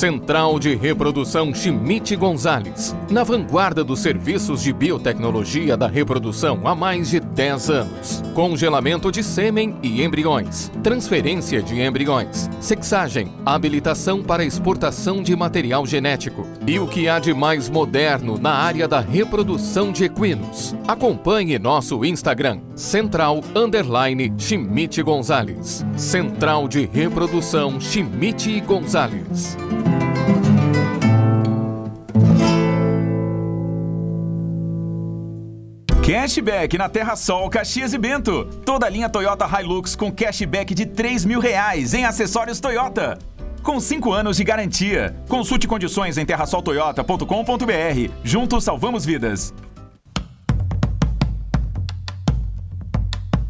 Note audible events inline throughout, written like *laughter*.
Central de Reprodução Chimite Gonzales, na vanguarda dos serviços de biotecnologia da reprodução há mais de 10 anos. Congelamento de sêmen e embriões, transferência de embriões, sexagem, habilitação para exportação de material genético e o que há de mais moderno na área da reprodução de equinos. Acompanhe nosso Instagram, Central Underline Gonzales. Central de Reprodução Chimite Gonzales. Cashback na Terra Sol, Caxias e Bento. Toda a linha Toyota Hilux com cashback de 3 mil reais em acessórios Toyota. Com 5 anos de garantia. Consulte condições em terrasoltoyota.com.br. Juntos salvamos vidas.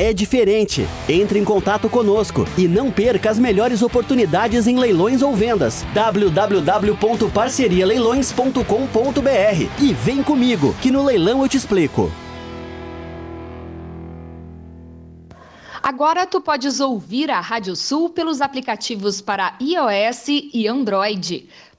é diferente. Entre em contato conosco e não perca as melhores oportunidades em leilões ou vendas. www.parcerialeilões.com.br e vem comigo, que no leilão eu te explico. Agora tu podes ouvir a Rádio Sul pelos aplicativos para iOS e Android.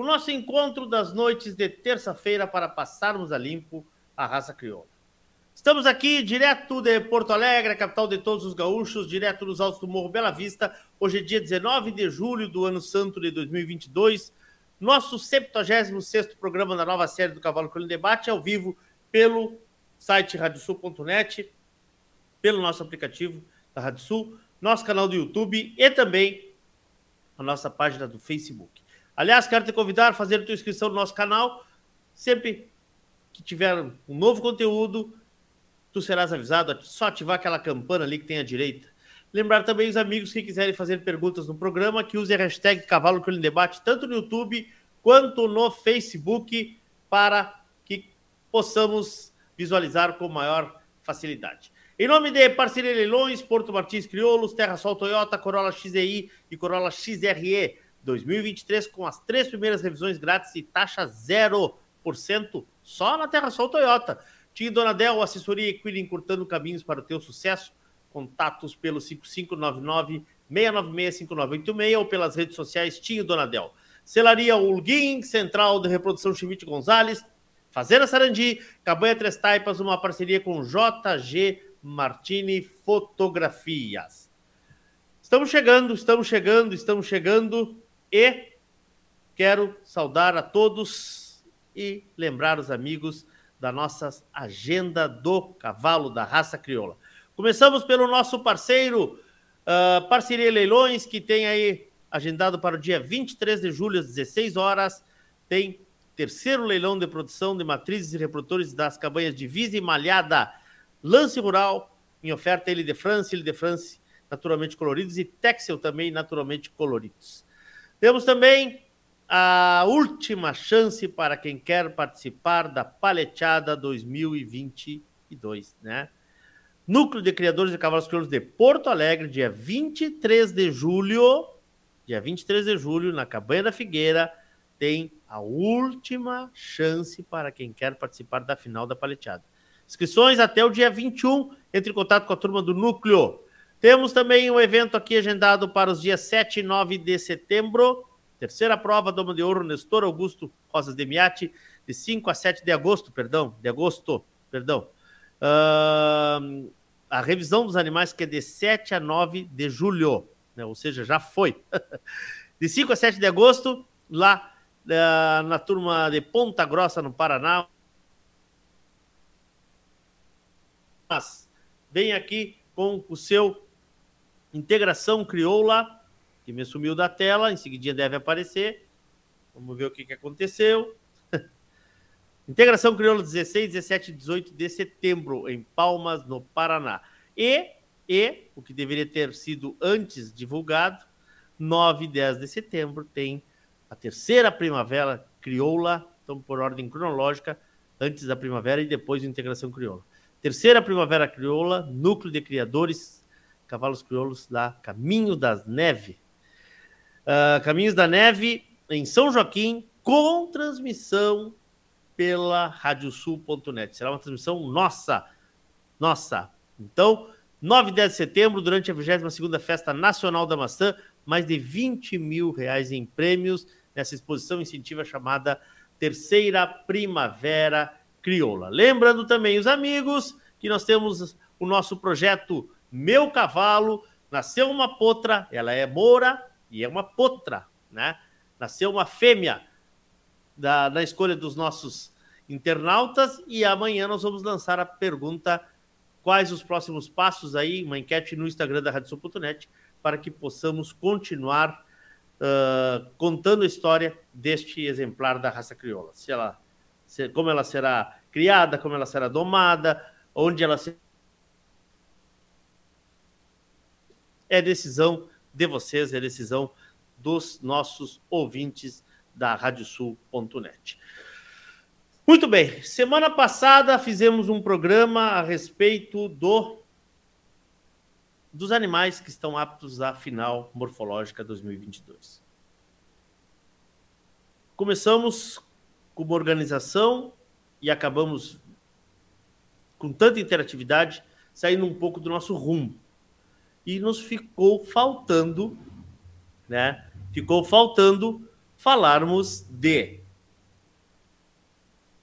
o nosso encontro das noites de terça-feira para passarmos a limpo a raça crioula. Estamos aqui direto de Porto Alegre, capital de todos os gaúchos, direto dos altos do Morro Bela Vista. Hoje é dia 19 de julho do ano santo de 2022. Nosso 76º programa da nova série do Cavalo em Debate, ao vivo pelo site radiosul.net, pelo nosso aplicativo da Rádio Sul, nosso canal do YouTube e também a nossa página do Facebook. Aliás, quero te convidar a fazer a tua inscrição no nosso canal. Sempre que tiver um novo conteúdo, tu serás avisado. Só ativar aquela campana ali que tem à direita. Lembrar também os amigos que quiserem fazer perguntas no programa que use a hashtag Cavalo Crioulo Debate, tanto no YouTube quanto no Facebook, para que possamos visualizar com maior facilidade. Em nome de Parceria Leilões, Porto Martins Crioulos, Terra Sol Toyota, Corolla XEI e Corolla XRE 2023 com as três primeiras revisões grátis e taxa 0% só na Terra Sol Toyota. Tinha Donadel, assessoria Equine encurtando caminhos para o teu sucesso. Contatos pelo 5599 696 5986 ou pelas redes sociais Tinho Donadel. Celaria Ulguim, Central de Reprodução Chimite Gonzalez, Fazenda Sarandi, Cabanha Três Taipas, uma parceria com JG Martini Fotografias. Estamos chegando, estamos chegando, estamos chegando e quero saudar a todos e lembrar os amigos da nossa agenda do cavalo da raça crioula. Começamos pelo nosso parceiro, uh, Parceria Leilões, que tem aí agendado para o dia 23 de julho, às 16 horas, tem terceiro leilão de produção de matrizes e reprodutores das cabanhas de Visa e Malhada Lance Rural, em oferta ele de France, ele de France naturalmente coloridos e Texel também naturalmente coloridos. Temos também a última chance para quem quer participar da Paleteada 2022, né? Núcleo de Criadores de Cavalos Crioulos de Porto Alegre, dia 23 de julho, dia 23 de julho, na Cabanha da Figueira, tem a última chance para quem quer participar da final da Paleteada. Inscrições até o dia 21. Entre em contato com a turma do Núcleo. Temos também um evento aqui agendado para os dias 7 e 9 de setembro. Terceira prova, Doma de Ouro, Nestor Augusto Rosas de Miati, de 5 a 7 de agosto, perdão, de agosto, perdão. Uh, a revisão dos animais que é de 7 a 9 de julho, né? ou seja, já foi. *laughs* de 5 a 7 de agosto, lá uh, na turma de Ponta Grossa, no Paraná, mas vem aqui com o seu integração crioula, que me sumiu da tela, em seguida deve aparecer. Vamos ver o que, que aconteceu. *laughs* integração crioula 16, 17 e 18 de setembro, em Palmas, no Paraná. E, e, o que deveria ter sido antes divulgado, 9 e 10 de setembro, tem a terceira primavera crioula, então por ordem cronológica, antes da primavera e depois da integração crioula. Terceira Primavera Crioula, núcleo de criadores, cavalos crioulos da Caminho das Neve. Uh, Caminhos da Neve em São Joaquim, com transmissão pela radiosul.net. Será uma transmissão nossa, nossa. Então, 9 e 10 de setembro, durante a 22ª Festa Nacional da Maçã, mais de 20 mil reais em prêmios nessa exposição incentiva chamada Terceira Primavera crioula. Lembrando também os amigos que nós temos o nosso projeto Meu Cavalo. Nasceu uma potra, ela é moura e é uma potra, né? Nasceu uma fêmea da, escolha dos nossos internautas e amanhã nós vamos lançar a pergunta quais os próximos passos aí, uma enquete no Instagram da Radiosul.net para que possamos continuar uh, contando a história deste exemplar da raça crioula. Se ela como ela será criada, como ela será domada, onde ela se... é decisão de vocês, é decisão dos nossos ouvintes da radiosul.net. Muito bem, semana passada fizemos um programa a respeito do dos animais que estão aptos à final morfológica 2022. Começamos com uma organização e acabamos com tanta interatividade saindo um pouco do nosso rumo. E nos ficou faltando, né? Ficou faltando falarmos de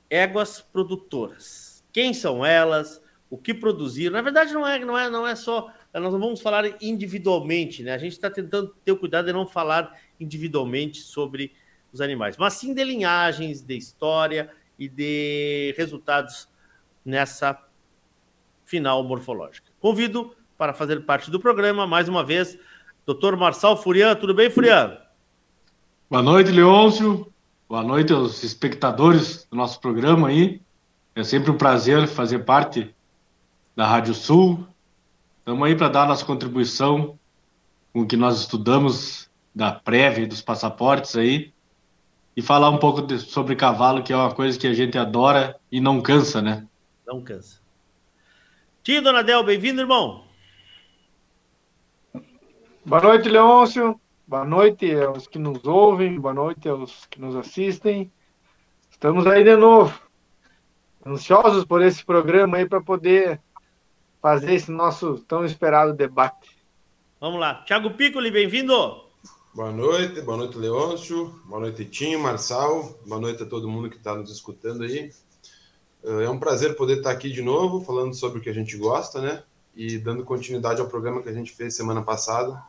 éguas produtoras. Quem são elas? O que produziram? Na verdade, não é, não é, não é só. Nós não vamos falar individualmente, né? A gente está tentando ter o cuidado de não falar individualmente sobre os animais, mas sim de linhagens, de história e de resultados nessa final morfológica. Convido para fazer parte do programa, mais uma vez, Dr. Marçal Furian. Tudo bem, Furian? Boa noite, Leôncio. Boa noite aos espectadores do nosso programa aí. É sempre um prazer fazer parte da Rádio Sul. Estamos aí para dar nossa contribuição com o que nós estudamos da prévia dos passaportes aí e falar um pouco de, sobre cavalo, que é uma coisa que a gente adora e não cansa, né? Não cansa. Tio Donadel, bem-vindo, irmão. Boa noite, Leôncio. Boa noite aos que nos ouvem, boa noite aos que nos assistem. Estamos aí de novo, ansiosos por esse programa aí para poder fazer esse nosso tão esperado debate. Vamos lá. Thiago Piccoli, bem-vindo. Boa noite, boa noite, Leôncio. Boa noite, Tinho, Marçal. Boa noite a todo mundo que está nos escutando aí. É um prazer poder estar aqui de novo, falando sobre o que a gente gosta, né? E dando continuidade ao programa que a gente fez semana passada,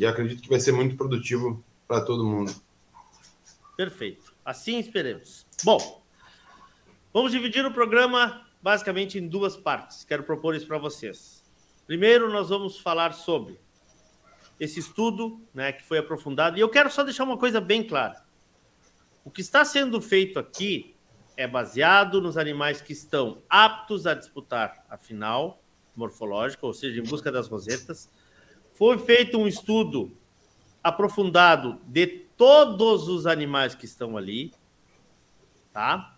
que acredito que vai ser muito produtivo para todo mundo. Perfeito. Assim esperemos. Bom, vamos dividir o programa basicamente em duas partes. Quero propor isso para vocês. Primeiro, nós vamos falar sobre esse estudo né, que foi aprofundado. E eu quero só deixar uma coisa bem clara. O que está sendo feito aqui é baseado nos animais que estão aptos a disputar a final morfológica, ou seja, em busca das rosetas, foi feito um estudo aprofundado de todos os animais que estão ali, tá?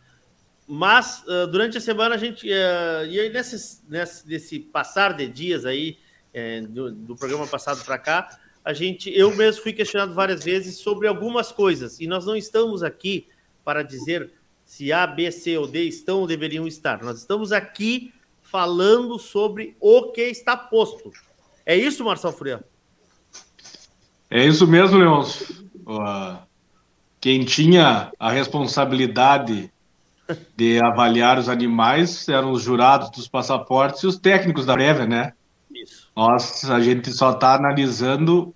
Mas uh, durante a semana a gente uh, e aí nesse, nesse, nesse passar de dias aí uh, do, do, programa passado para cá, a gente eu mesmo fui questionado várias vezes sobre algumas coisas e nós não estamos aqui para dizer se A, B, C ou D estão ou deveriam estar. Nós estamos aqui falando sobre o que está posto. É isso, Marcelo Furian? É isso mesmo, Leôncio. Quem tinha a responsabilidade de avaliar os animais eram os jurados dos passaportes e os técnicos da prévia, né? Isso. Nós, a gente só está analisando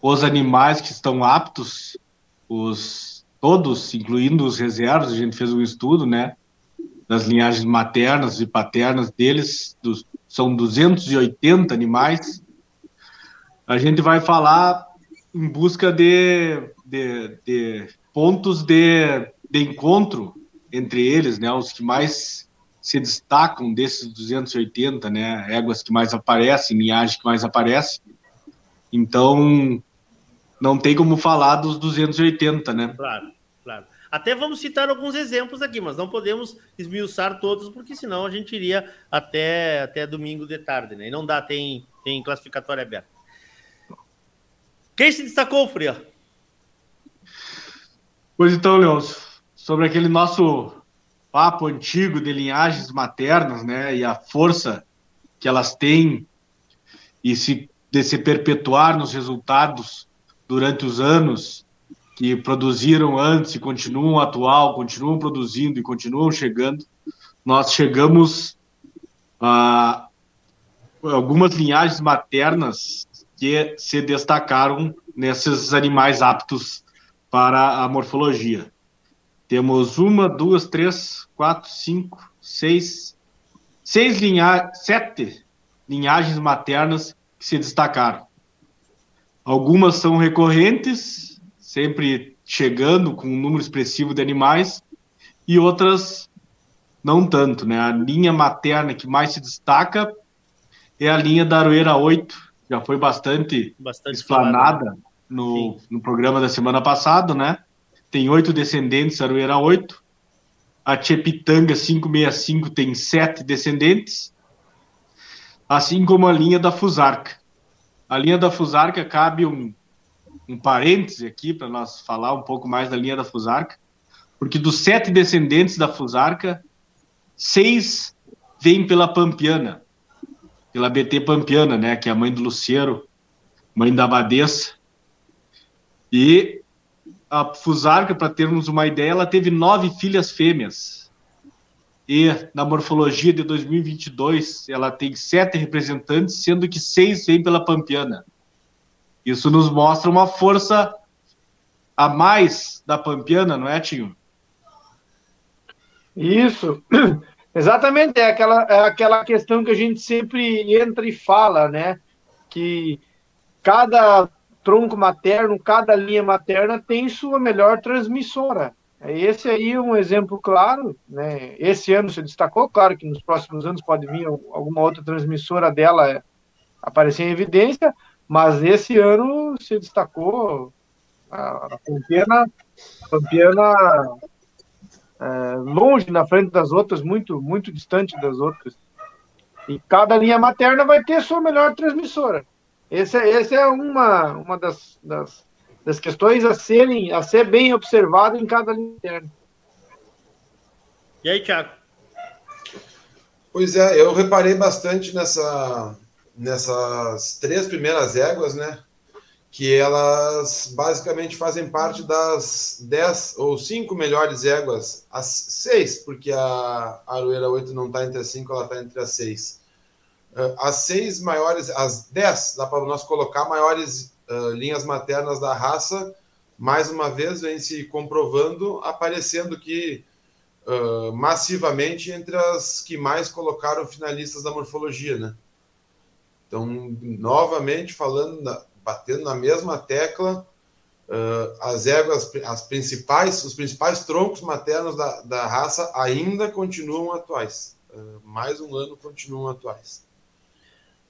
os animais que estão aptos, os todos, incluindo os reservas, a gente fez um estudo, né? Das linhagens maternas e paternas deles, dos, são 280 animais. A gente vai falar em busca de, de, de pontos de, de encontro entre eles, né, os que mais se destacam desses 280, né, éguas que mais aparecem, linhagem que mais aparece. Então, não tem como falar dos 280, né? Claro. Até vamos citar alguns exemplos aqui, mas não podemos esmiuçar todos, porque senão a gente iria até, até domingo de tarde, né? E não dá, tem, tem classificatória aberta. Quem se destacou, Fria? Pois então, Leôncio, sobre aquele nosso papo antigo de linhagens maternas, né, e a força que elas têm e se, de se perpetuar nos resultados durante os anos que produziram antes e continuam atual, continuam produzindo e continuam chegando, nós chegamos a algumas linhagens maternas que se destacaram nesses animais aptos para a morfologia. Temos uma, duas, três, quatro, cinco, seis, seis linhagens, sete linhagens maternas que se destacaram. Algumas são recorrentes, sempre chegando com um número expressivo de animais, e outras não tanto, né? A linha materna que mais se destaca é a linha da Aroeira 8, já foi bastante, bastante explanada no, no programa da semana passada, né? Tem oito descendentes, Arueira 8. A Chepitanga 565 tem sete descendentes, assim como a linha da Fusarca. A linha da Fusarca cabe um, um parêntese aqui para nós falar um pouco mais da linha da Fusarca, porque dos sete descendentes da Fusarca, seis vêm pela Pampiana, pela BT Pampiana, né, que é a mãe do Luciero, mãe da Abadesa. E a Fusarca, para termos uma ideia, ela teve nove filhas fêmeas. E na morfologia de 2022, ela tem sete representantes, sendo que seis vêm pela Pampiana. Isso nos mostra uma força a mais da Pampiana, não é, Tinho? Isso. *clears throat* Exatamente, é aquela, é aquela questão que a gente sempre entra e fala, né? Que cada tronco materno, cada linha materna tem sua melhor transmissora. Esse aí é um exemplo claro, né? Esse ano se destacou, claro que nos próximos anos pode vir alguma outra transmissora dela aparecer em evidência, mas esse ano se destacou a Pampiana, Pampiana é, longe na frente das outras, muito muito distante das outras. E cada linha materna vai ter sua melhor transmissora. Esse, é, esse é uma, uma das, das das questões a serem a ser bem observado em cada linha interna. E aí, Thiago? Pois é, eu reparei bastante nessa, nessas três primeiras éguas, né? Que elas basicamente fazem parte das dez ou cinco melhores éguas, as seis, porque a Aroeira 8 não está entre as cinco, ela está entre as seis. Ah, as seis maiores, as dez, dá para nós colocar maiores uh, linhas maternas da raça, mais uma vez vem se comprovando, aparecendo que uh, massivamente entre as que mais colocaram finalistas da morfologia, né? Então, novamente falando, batendo na mesma tecla, uh, as éguas, as principais, os principais troncos maternos da, da raça ainda continuam atuais. Uh, mais um ano continuam atuais.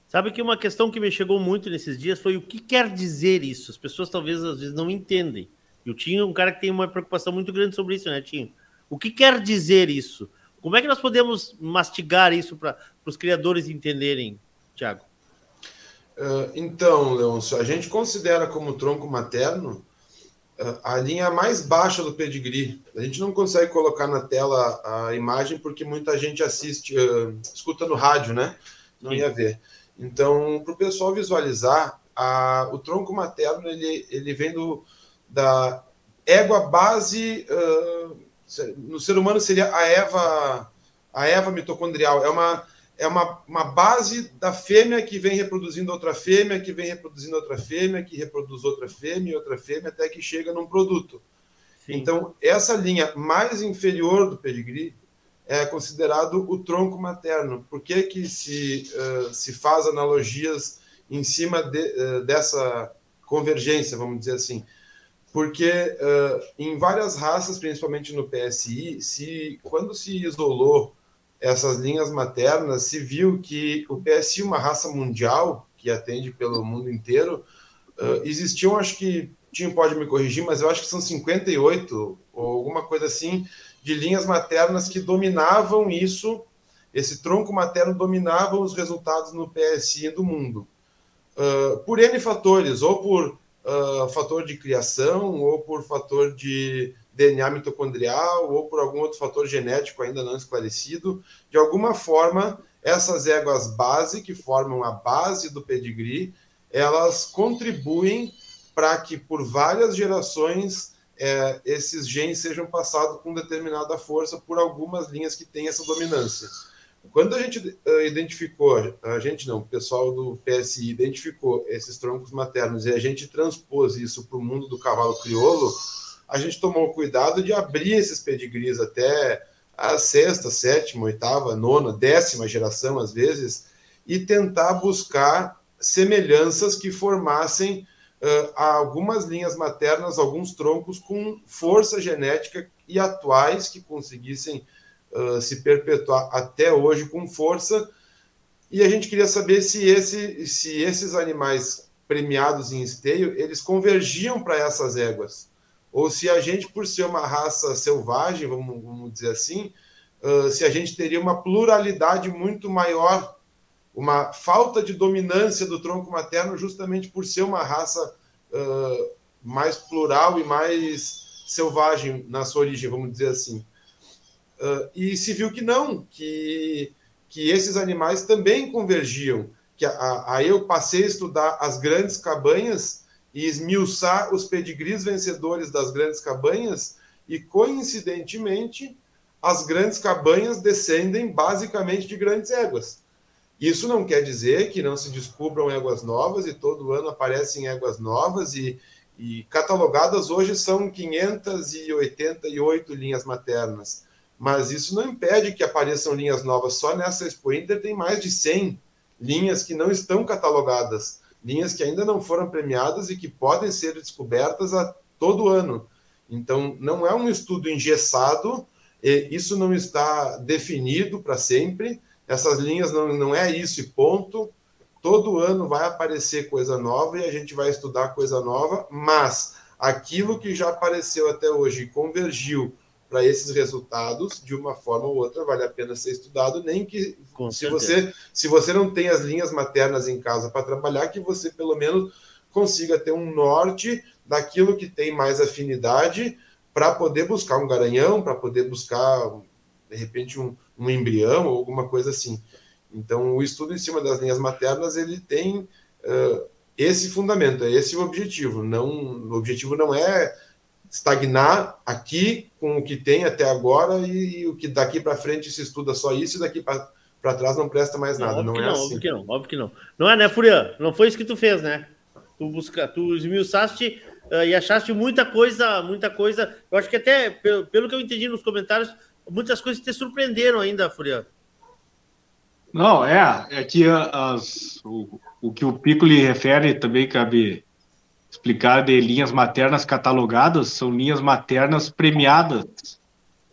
Sabe que uma questão que me chegou muito nesses dias foi o que quer dizer isso? As pessoas talvez às vezes não entendem. E o Tinho é um cara que tem uma preocupação muito grande sobre isso, né, Tinho? O que quer dizer isso? Como é que nós podemos mastigar isso para os criadores entenderem, Tiago? Uh, então, Leôncio, a gente considera como tronco materno uh, a linha mais baixa do pedigree. A gente não consegue colocar na tela a imagem porque muita gente assiste, uh, escuta no rádio, né? Não ia ver. Então, para o pessoal visualizar, a, o tronco materno ele, ele vem do, da égua base. No ser humano seria a Eva, a Eva mitocondrial. É uma, é uma, uma base da fêmea que vem reproduzindo outra fêmea, que vem reproduzindo outra fêmea, que reproduz outra fêmea e outra fêmea, até que chega num produto. Sim. Então, essa linha mais inferior do pedigree é considerado o tronco materno. Por que, que se, uh, se faz analogias em cima de, uh, dessa convergência, vamos dizer assim? Porque uh, em várias raças, principalmente no PSI, se, quando se isolou essas linhas maternas, se viu que o PSI, uma raça mundial, que atende pelo mundo inteiro, existiam, acho que, Tim pode me corrigir, mas eu acho que são 58 ou alguma coisa assim, de linhas maternas que dominavam isso, esse tronco materno dominava os resultados no PSI do mundo. Uh, por N fatores, ou por uh, fator de criação, ou por fator de DNA mitocondrial, ou por algum outro fator genético ainda não esclarecido, de alguma forma, essas éguas base, que formam a base do pedigree, elas contribuem para que por várias gerações é, esses genes sejam passados com determinada força por algumas linhas que têm essa dominância. Quando a gente uh, identificou, a gente não, o pessoal do PSI identificou esses troncos maternos e a gente transpôs isso para o mundo do cavalo crioulo, a gente tomou cuidado de abrir esses pedigrees até a sexta, sétima, oitava, nona, décima geração, às vezes, e tentar buscar semelhanças que formassem uh, algumas linhas maternas, alguns troncos com força genética e atuais que conseguissem uh, se perpetuar até hoje com força. E a gente queria saber se, esse, se esses animais premiados em esteio, eles convergiam para essas éguas. Ou se a gente, por ser uma raça selvagem, vamos, vamos dizer assim, uh, se a gente teria uma pluralidade muito maior uma falta de dominância do tronco materno, justamente por ser uma raça uh, mais plural e mais selvagem na sua origem, vamos dizer assim. Uh, e se viu que não, que, que esses animais também convergiam. Que aí eu passei a estudar as grandes cabanhas e esmiuçar os pedigrees vencedores das grandes cabanhas, e coincidentemente, as grandes cabanhas descendem basicamente de grandes éguas. Isso não quer dizer que não se descubram éguas novas e todo ano aparecem éguas novas e, e catalogadas hoje são 588 linhas maternas. Mas isso não impede que apareçam linhas novas. Só nessa Expo Inter tem mais de 100 linhas que não estão catalogadas, linhas que ainda não foram premiadas e que podem ser descobertas a todo ano. Então, não é um estudo engessado, isso não está definido para sempre, essas linhas não, não é isso e ponto. Todo ano vai aparecer coisa nova e a gente vai estudar coisa nova, mas aquilo que já apareceu até hoje convergiu para esses resultados, de uma forma ou outra, vale a pena ser estudado, nem que Com se certeza. você, se você não tem as linhas maternas em casa para trabalhar, que você pelo menos consiga ter um norte daquilo que tem mais afinidade para poder buscar um garanhão, para poder buscar, de repente, um, um embrião ou alguma coisa assim. Então, o estudo em cima das linhas maternas, ele tem uh, esse fundamento, é esse o objetivo. Não, o objetivo não é estagnar aqui com o que tem até agora e, e o que daqui para frente se estuda só isso e daqui para trás não presta mais nada. Não, não, óbvio é que não, assim. óbvio que não, óbvio que não. Não é, né, Furian? Não foi isso que tu fez, né? Tu busca, tu esmiuçaste uh, e achaste muita coisa, muita coisa. Eu acho que até, pelo, pelo que eu entendi nos comentários, muitas coisas te surpreenderam ainda, Furian. Não, é, é que as, o, o que o Piccoli refere também cabe explicar de linhas maternas catalogadas, são linhas maternas premiadas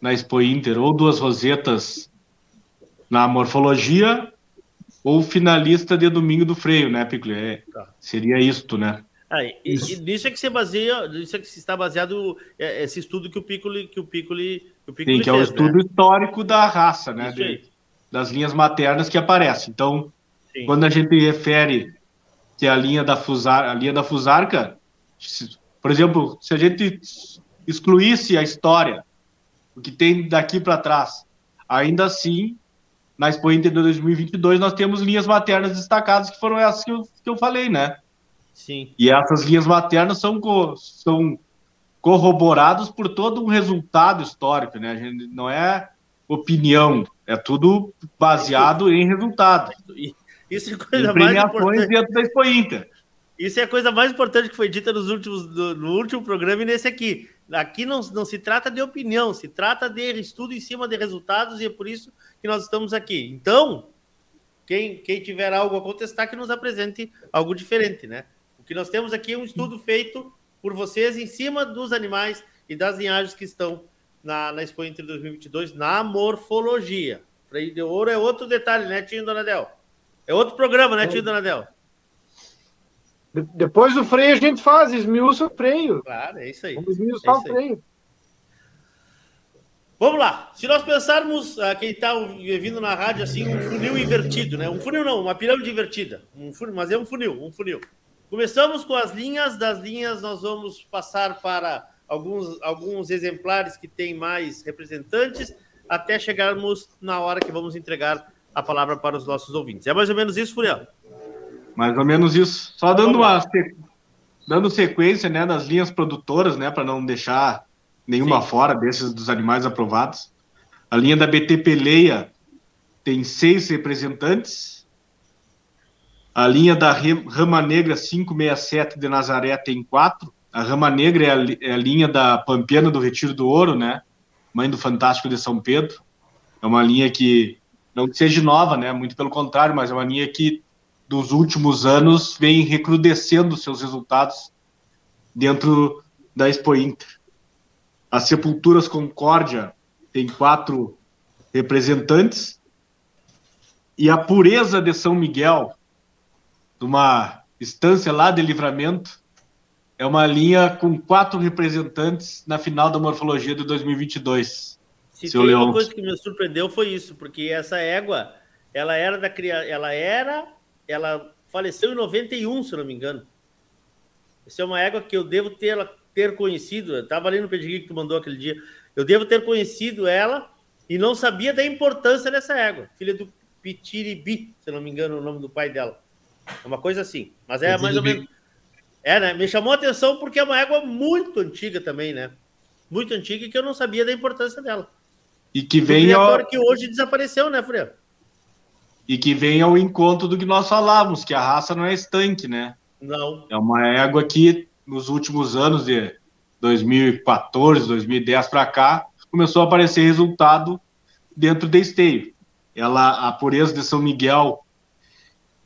na Expo Inter, ou duas rosetas na morfologia, ou finalista de domingo do freio, né, Piccoli? É, Tá. seria isto, né? Ah, e, e nisso é que se baseia, nisso é que se está baseado é, esse estudo que o Piccoli, que o Piccoli, que o Piccoli Sim, que é o fez, estudo né? histórico da raça, né? Isso de- das linhas maternas que aparecem. Então, Sim. quando a gente refere que a linha da fusar, a linha da fusarca, por exemplo, se a gente excluísse a história, o que tem daqui para trás, ainda assim, na Expo Inter de 2022 nós temos linhas maternas destacadas que foram essas que eu, que eu falei, né? Sim. E essas linhas maternas são, co- são corroboradas por todo um resultado histórico, né? A gente não é opinião, é tudo baseado em resultado. E Isso é coisa mais importante. dentro da Expo Inter. Isso é a coisa mais importante que foi dita nos últimos, no, no último programa e nesse aqui. Aqui não, não se trata de opinião, se trata de estudo em cima de resultados e é por isso que nós estamos aqui. Então, quem, quem tiver algo a contestar, que nos apresente algo diferente, né? O que nós temos aqui é um estudo feito por vocês em cima dos animais e das linhagens que estão na, na Expo Inter 2022 na morfologia. Freio de ouro é outro detalhe, né, Tio Donadel? É outro programa, né, Tio Donadel? De- depois do freio a gente faz, esmiuça o freio. Claro, é isso aí. Vamos esmiuçar É o freio. Vamos lá. Se nós pensarmos, ah, quem está vindo na rádio, assim, um funil invertido, né? Um funil não, uma pirâmide invertida. Um funil, mas é um funil, um funil. Começamos com as linhas, das linhas nós vamos passar para alguns, alguns exemplares que têm mais representantes, até chegarmos na hora que vamos entregar a palavra para os nossos ouvintes. É mais ou menos isso, Furiel? Mais ou menos isso. Só dando uma dando sequência, né, das linhas produtoras, né, para não deixar nenhuma fora desses dos animais aprovados. A linha da BT Peleia tem seis representantes. A linha da Rama Negra 567 de Nazaré tem quatro. A Rama Negra é a, é a linha da Pampiana do Retiro do Ouro, né? Mãe do Fantástico de São Pedro. É uma linha que não que seja nova, né? Muito pelo contrário, mas é uma linha que dos últimos anos vem recrudescendo seus resultados dentro da Expo Inter. As Sepulturas Concórdia tem quatro representantes e a Pureza de São Miguel, de uma estância lá de Livramento, é uma linha com quatro representantes na final da morfologia de 2022. Se Seu tem uma Leôncio. coisa que me surpreendeu foi isso, porque essa égua, ela era da criança, ela era, ela faleceu em 91, se não me engano. Essa é uma égua que eu devo ter, ter conhecido, eu estava ali no pedigree que tu mandou aquele dia, eu devo ter conhecido ela e não sabia da importância dessa égua, filha do Pitiribi, se não me engano o nome do pai dela. É uma coisa assim, mas é mais ou menos... É, né? Me chamou a atenção porque é uma égua muito antiga também, né? Muito antiga e que eu não sabia da importância dela. E que vem ao, que hoje desapareceu, né, Freire? e que vem ao encontro do que nós falávamos, que a raça não é estanque, né? Não. É uma égua que nos últimos anos de 2014, 2010 para cá, começou a aparecer resultado dentro de esteio. Ela, a pureza de São Miguel,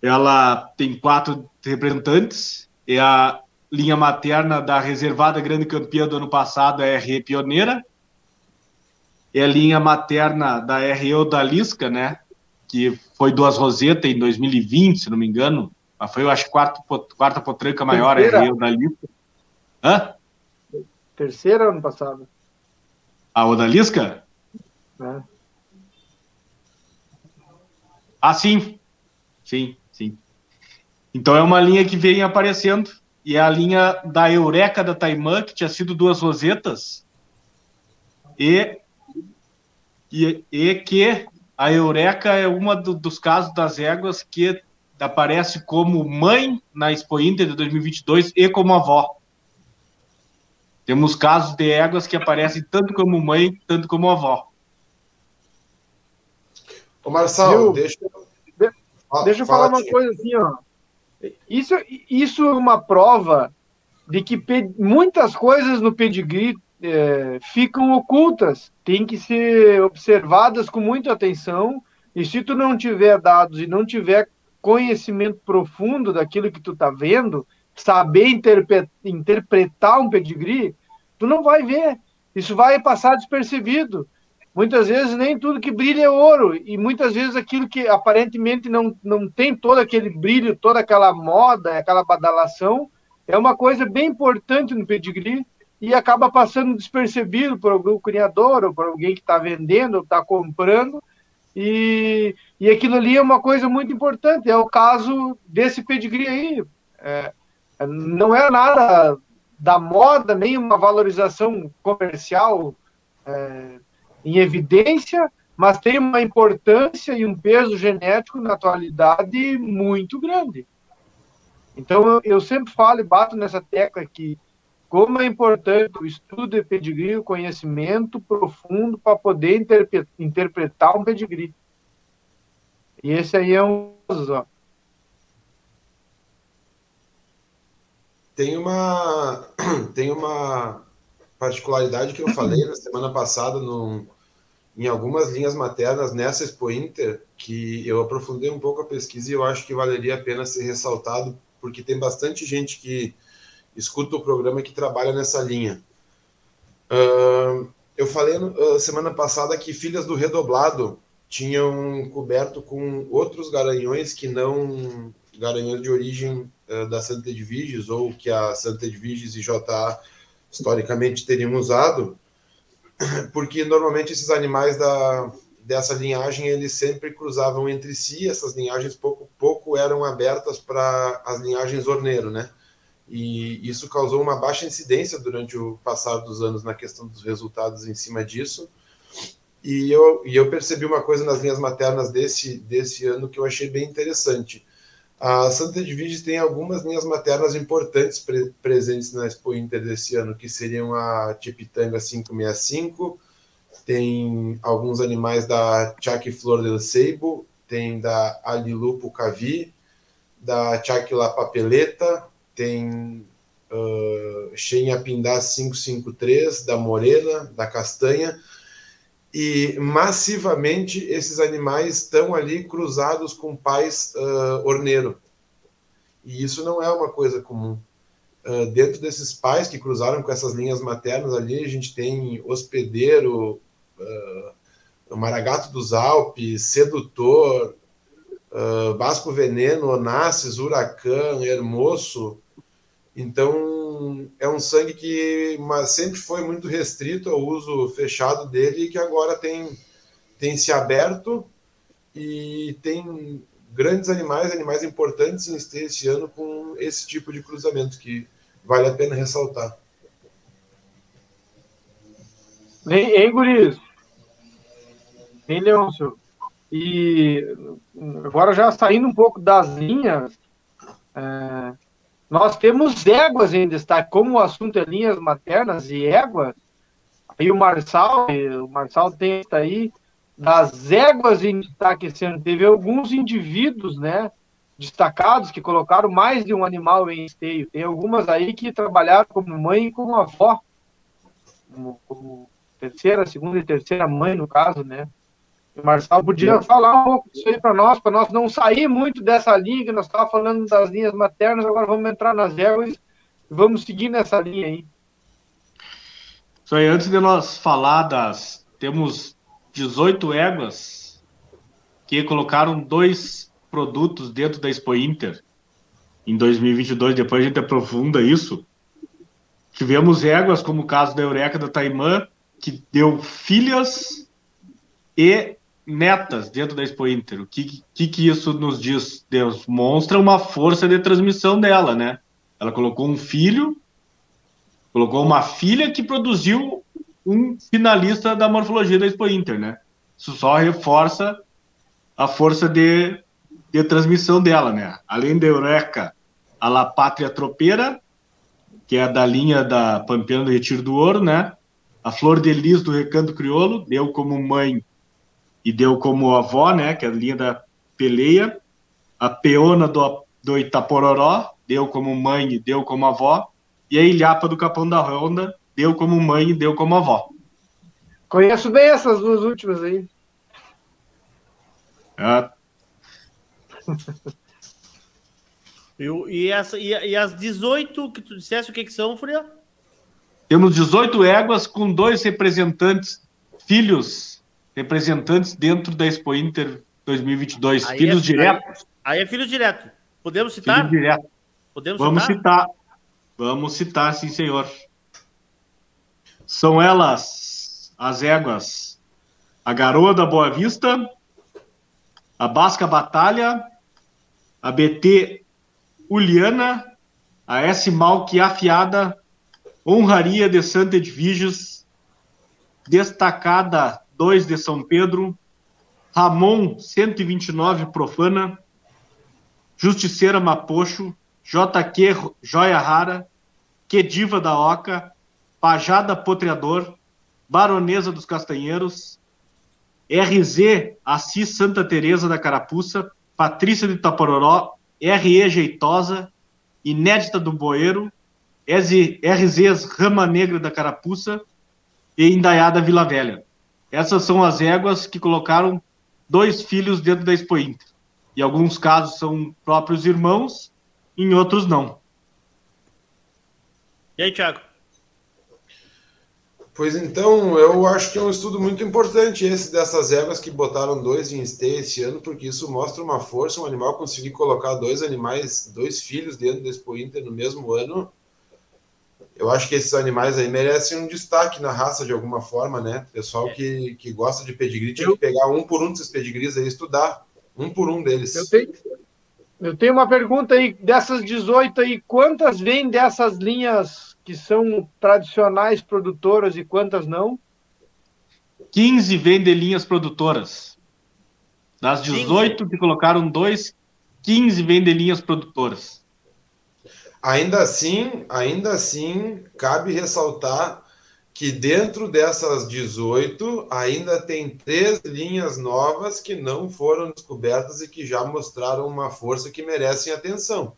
ela tem quatro representantes, e a linha materna da reservada grande campeã do ano passado, a RE Pioneira. É a linha materna da RE Odalisca, né? Que foi duas Roseta em 2020, se não me engano. Mas foi, eu acho, quarta, quarta potranca maior, Terceira. a RE Odalisca. Hã? Terceira ano passado. A Odalisca? Né? Ah, sim. Sim, sim. Então é uma linha que vem aparecendo. E é a linha da Eureka da Taimã, que tinha sido duas rosetas. E, e, e que a Eureka é uma do- dos casos das éguas que aparece como mãe na Expo Inter de 2022 e como avó. Temos casos de éguas que aparecem tanto como mãe, tanto como avó. Ô, Marçal, Viu? deixa, Deixa eu fala, falar uma coisa assim, ó. Isso, isso é uma prova de que pe- muitas coisas no pedigree é, ficam ocultas, tem que ser observadas com muita atenção. E se tu não tiver dados e não tiver conhecimento profundo daquilo que tu tá vendo, saber interpre- interpretar um pedigree, tu não vai ver. Isso vai passar despercebido. Muitas vezes nem tudo que brilha é ouro, e muitas vezes aquilo que aparentemente não, não tem todo aquele brilho, toda aquela moda, aquela badalação, é uma coisa bem importante no pedigree e acaba passando despercebido por algum criador ou por alguém que está vendendo está comprando. E, e aquilo ali é uma coisa muito importante. É o caso desse pedigree aí. É, não é nada da moda, nem uma valorização comercial é, em evidência, mas tem uma importância e um peso genético na atualidade muito grande. Então, eu, eu sempre falo e bato nessa tecla que como é importante o estudo de pedigree, o conhecimento profundo para poder interpre- interpretar um pedigree. E esse aí é um ó. Tem uma, *clears throat* tem uma particularidade que eu falei na semana passada no, em algumas linhas maternas nessa Expo Inter, que eu aprofundei um pouco a pesquisa e eu acho que valeria a pena ser ressaltado, porque tem bastante gente que escuta o programa que trabalha nessa linha. Ahn, eu falei ah, semana passada que Filhas do Redoblado tinham coberto com outros garanhões que não garanhões de origem eh, da Santa Edviges ou que a Santa Edviges e JA historicamente teriam usado, porque normalmente esses animais da, dessa linhagem eles sempre cruzavam entre si, essas linhagens pouco, pouco eram abertas para as linhagens orneiro, né? E isso causou uma baixa incidência durante o passar dos anos na questão dos resultados em cima disso. E eu, e eu percebi uma coisa nas linhas maternas desse, desse ano que eu achei bem interessante. A Santa Edviges tem algumas linhas maternas importantes pre- presentes na Expo Inter desse ano, que seriam a Tipitanga 565, tem alguns animais da Chac Flor del Seibo, tem da Alilupo Cavi, da Chac La Papeleta, tem uh, Pindá 553, da Morena, da Castanha, e massivamente esses animais estão ali cruzados com pais uh, orneiro. E isso não é uma coisa comum. Uh, dentro desses pais que cruzaram com essas linhas maternas ali, a gente tem hospedeiro, uh, maragato dos Alpes, sedutor, uh, Vasco Veneno, Onassis, Huracan, Hermoso. Então, é um sangue que mas sempre foi muito restrito ao uso fechado dele e que agora tem, tem se aberto e tem grandes animais, animais importantes em esse ano com esse tipo de cruzamento que vale a pena ressaltar. Hein, hein guris? Hein, Leôncio? E agora já saindo um pouco das linhas, é, nós temos éguas em destaque, como o assunto é linhas maternas e éguas, aí o Marçal, o Marçal tem aí, das éguas em destaque esse ano, teve alguns indivíduos, né, destacados que colocaram mais de um animal em esteio. Tem algumas aí que trabalharam como mãe e como avó, como, como terceira, segunda e terceira mãe, no caso, né? O Marçal podia falar um pouco disso aí para nós, para nós não sair muito dessa linha que nós estávamos falando das linhas maternas, agora vamos entrar nas éguas, vamos seguir nessa linha aí. Isso aí, antes de nós falar das. Temos 18 éguas que colocaram dois produtos dentro da Expo Inter em 2022. Depois a gente aprofunda isso. Tivemos éguas, como o caso da Eureka da Taimã, que deu filhas e netas dentro da Expo Inter. O que, que, que isso nos diz? Demonstra uma força de transmissão dela, né? Ela colocou um filho, colocou uma filha que produziu um finalista da morfologia da Expo Inter, né? Isso só reforça a força de, de transmissão dela, né? Além da Eureka, a La Pátria Tropeira, que é da linha da Pampiana do Retiro do Ouro, né? A Flor de Lis do Recanto Criolo, deu como mãe e deu como avó, né? Que é a linha da Peleia. A Peona do, do Itapororó, deu como mãe e deu como avó. E a Ilhapa do Capão da Ronda, deu como mãe e deu como avó. Conheço bem essas duas últimas aí. É. *laughs* E, e, essa, e, e, as 18 que tu disseste, o que, que são, Fúria? Temos 18 éguas com dois representantes, filhos, representantes dentro da Expo Inter 2022. Aí filhos é, diretos. Aí, aí, é filho direto. Podemos citar? Filho direto. Podemos Vamos citar? citar. Vamos citar, sim, senhor. São elas as éguas. A Garoa da Boa Vista, a Basca Batalha, a BT Uliana, a S. Malque Afiada, Honraria de Santa Edviges, Destacada 2 de São Pedro, Ramon 129 Profana, Justiceira Mapocho, JQ Joia Rara, Quediva da Oca, Pajada Potreador, Baronesa dos Castanheiros, RZ Assis Santa Teresa da Carapuça, Patrícia de Tapororó, RE Jeitosa, Inédita do Boeiro, RZs Rama Negra da Carapuça e Indaiada Vila Velha. Essas são as éguas que colocaram dois filhos dentro da Expo Inter. Em alguns casos são próprios irmãos, em outros não. E aí, Thiago? Pois então, eu acho que é um estudo muito importante esse dessas éguas que botaram dois em esteio esse ano, porque isso mostra uma força, um animal conseguir colocar dois animais, dois filhos dentro do Expo Inter no mesmo ano. Eu acho que esses animais aí merecem um destaque na raça de alguma forma, né? Pessoal que, que gosta de pedigree tinha que pegar um por um desses pedigrees aí e estudar, um por um deles. Eu tenho, eu tenho uma pergunta aí, dessas 18 aí, quantas vêm dessas linhas que são tradicionais produtoras e quantas não? 15 vendem linhas produtoras. Das 18 15. que colocaram dois, 15 vendem linhas produtoras. Ainda assim, ainda assim, cabe ressaltar que dentro dessas 18 ainda tem três linhas novas que não foram descobertas e que já mostraram uma força que merecem atenção.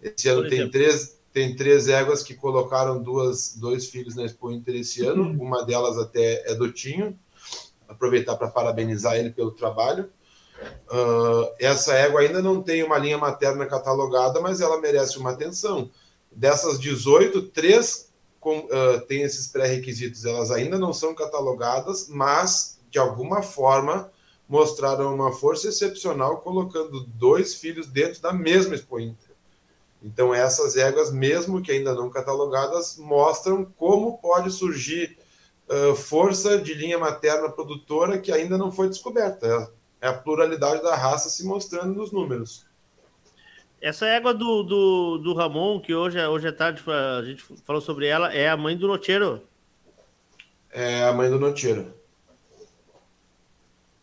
Esse ano tem três, tem três éguas que colocaram duas, dois filhos na Expo Inter esse ano. Uhum. Uma delas até é do Tinho. Aproveitar para parabenizar ele pelo trabalho. Uh, essa égua ainda não tem uma linha materna catalogada, mas ela merece uma atenção. Dessas 18, três com, uh, têm esses pré-requisitos. Elas ainda não são catalogadas, mas de alguma forma mostraram uma força excepcional colocando dois filhos dentro da mesma Expo Inter. Então, essas éguas, mesmo que ainda não catalogadas, mostram como pode surgir uh, força de linha materna produtora que ainda não foi descoberta. É a pluralidade da raça se mostrando nos números. Essa égua do, do, do Ramon, que hoje, hoje é tarde a gente falou sobre ela, é a mãe do Nocheiro. É a mãe do Nocheiro.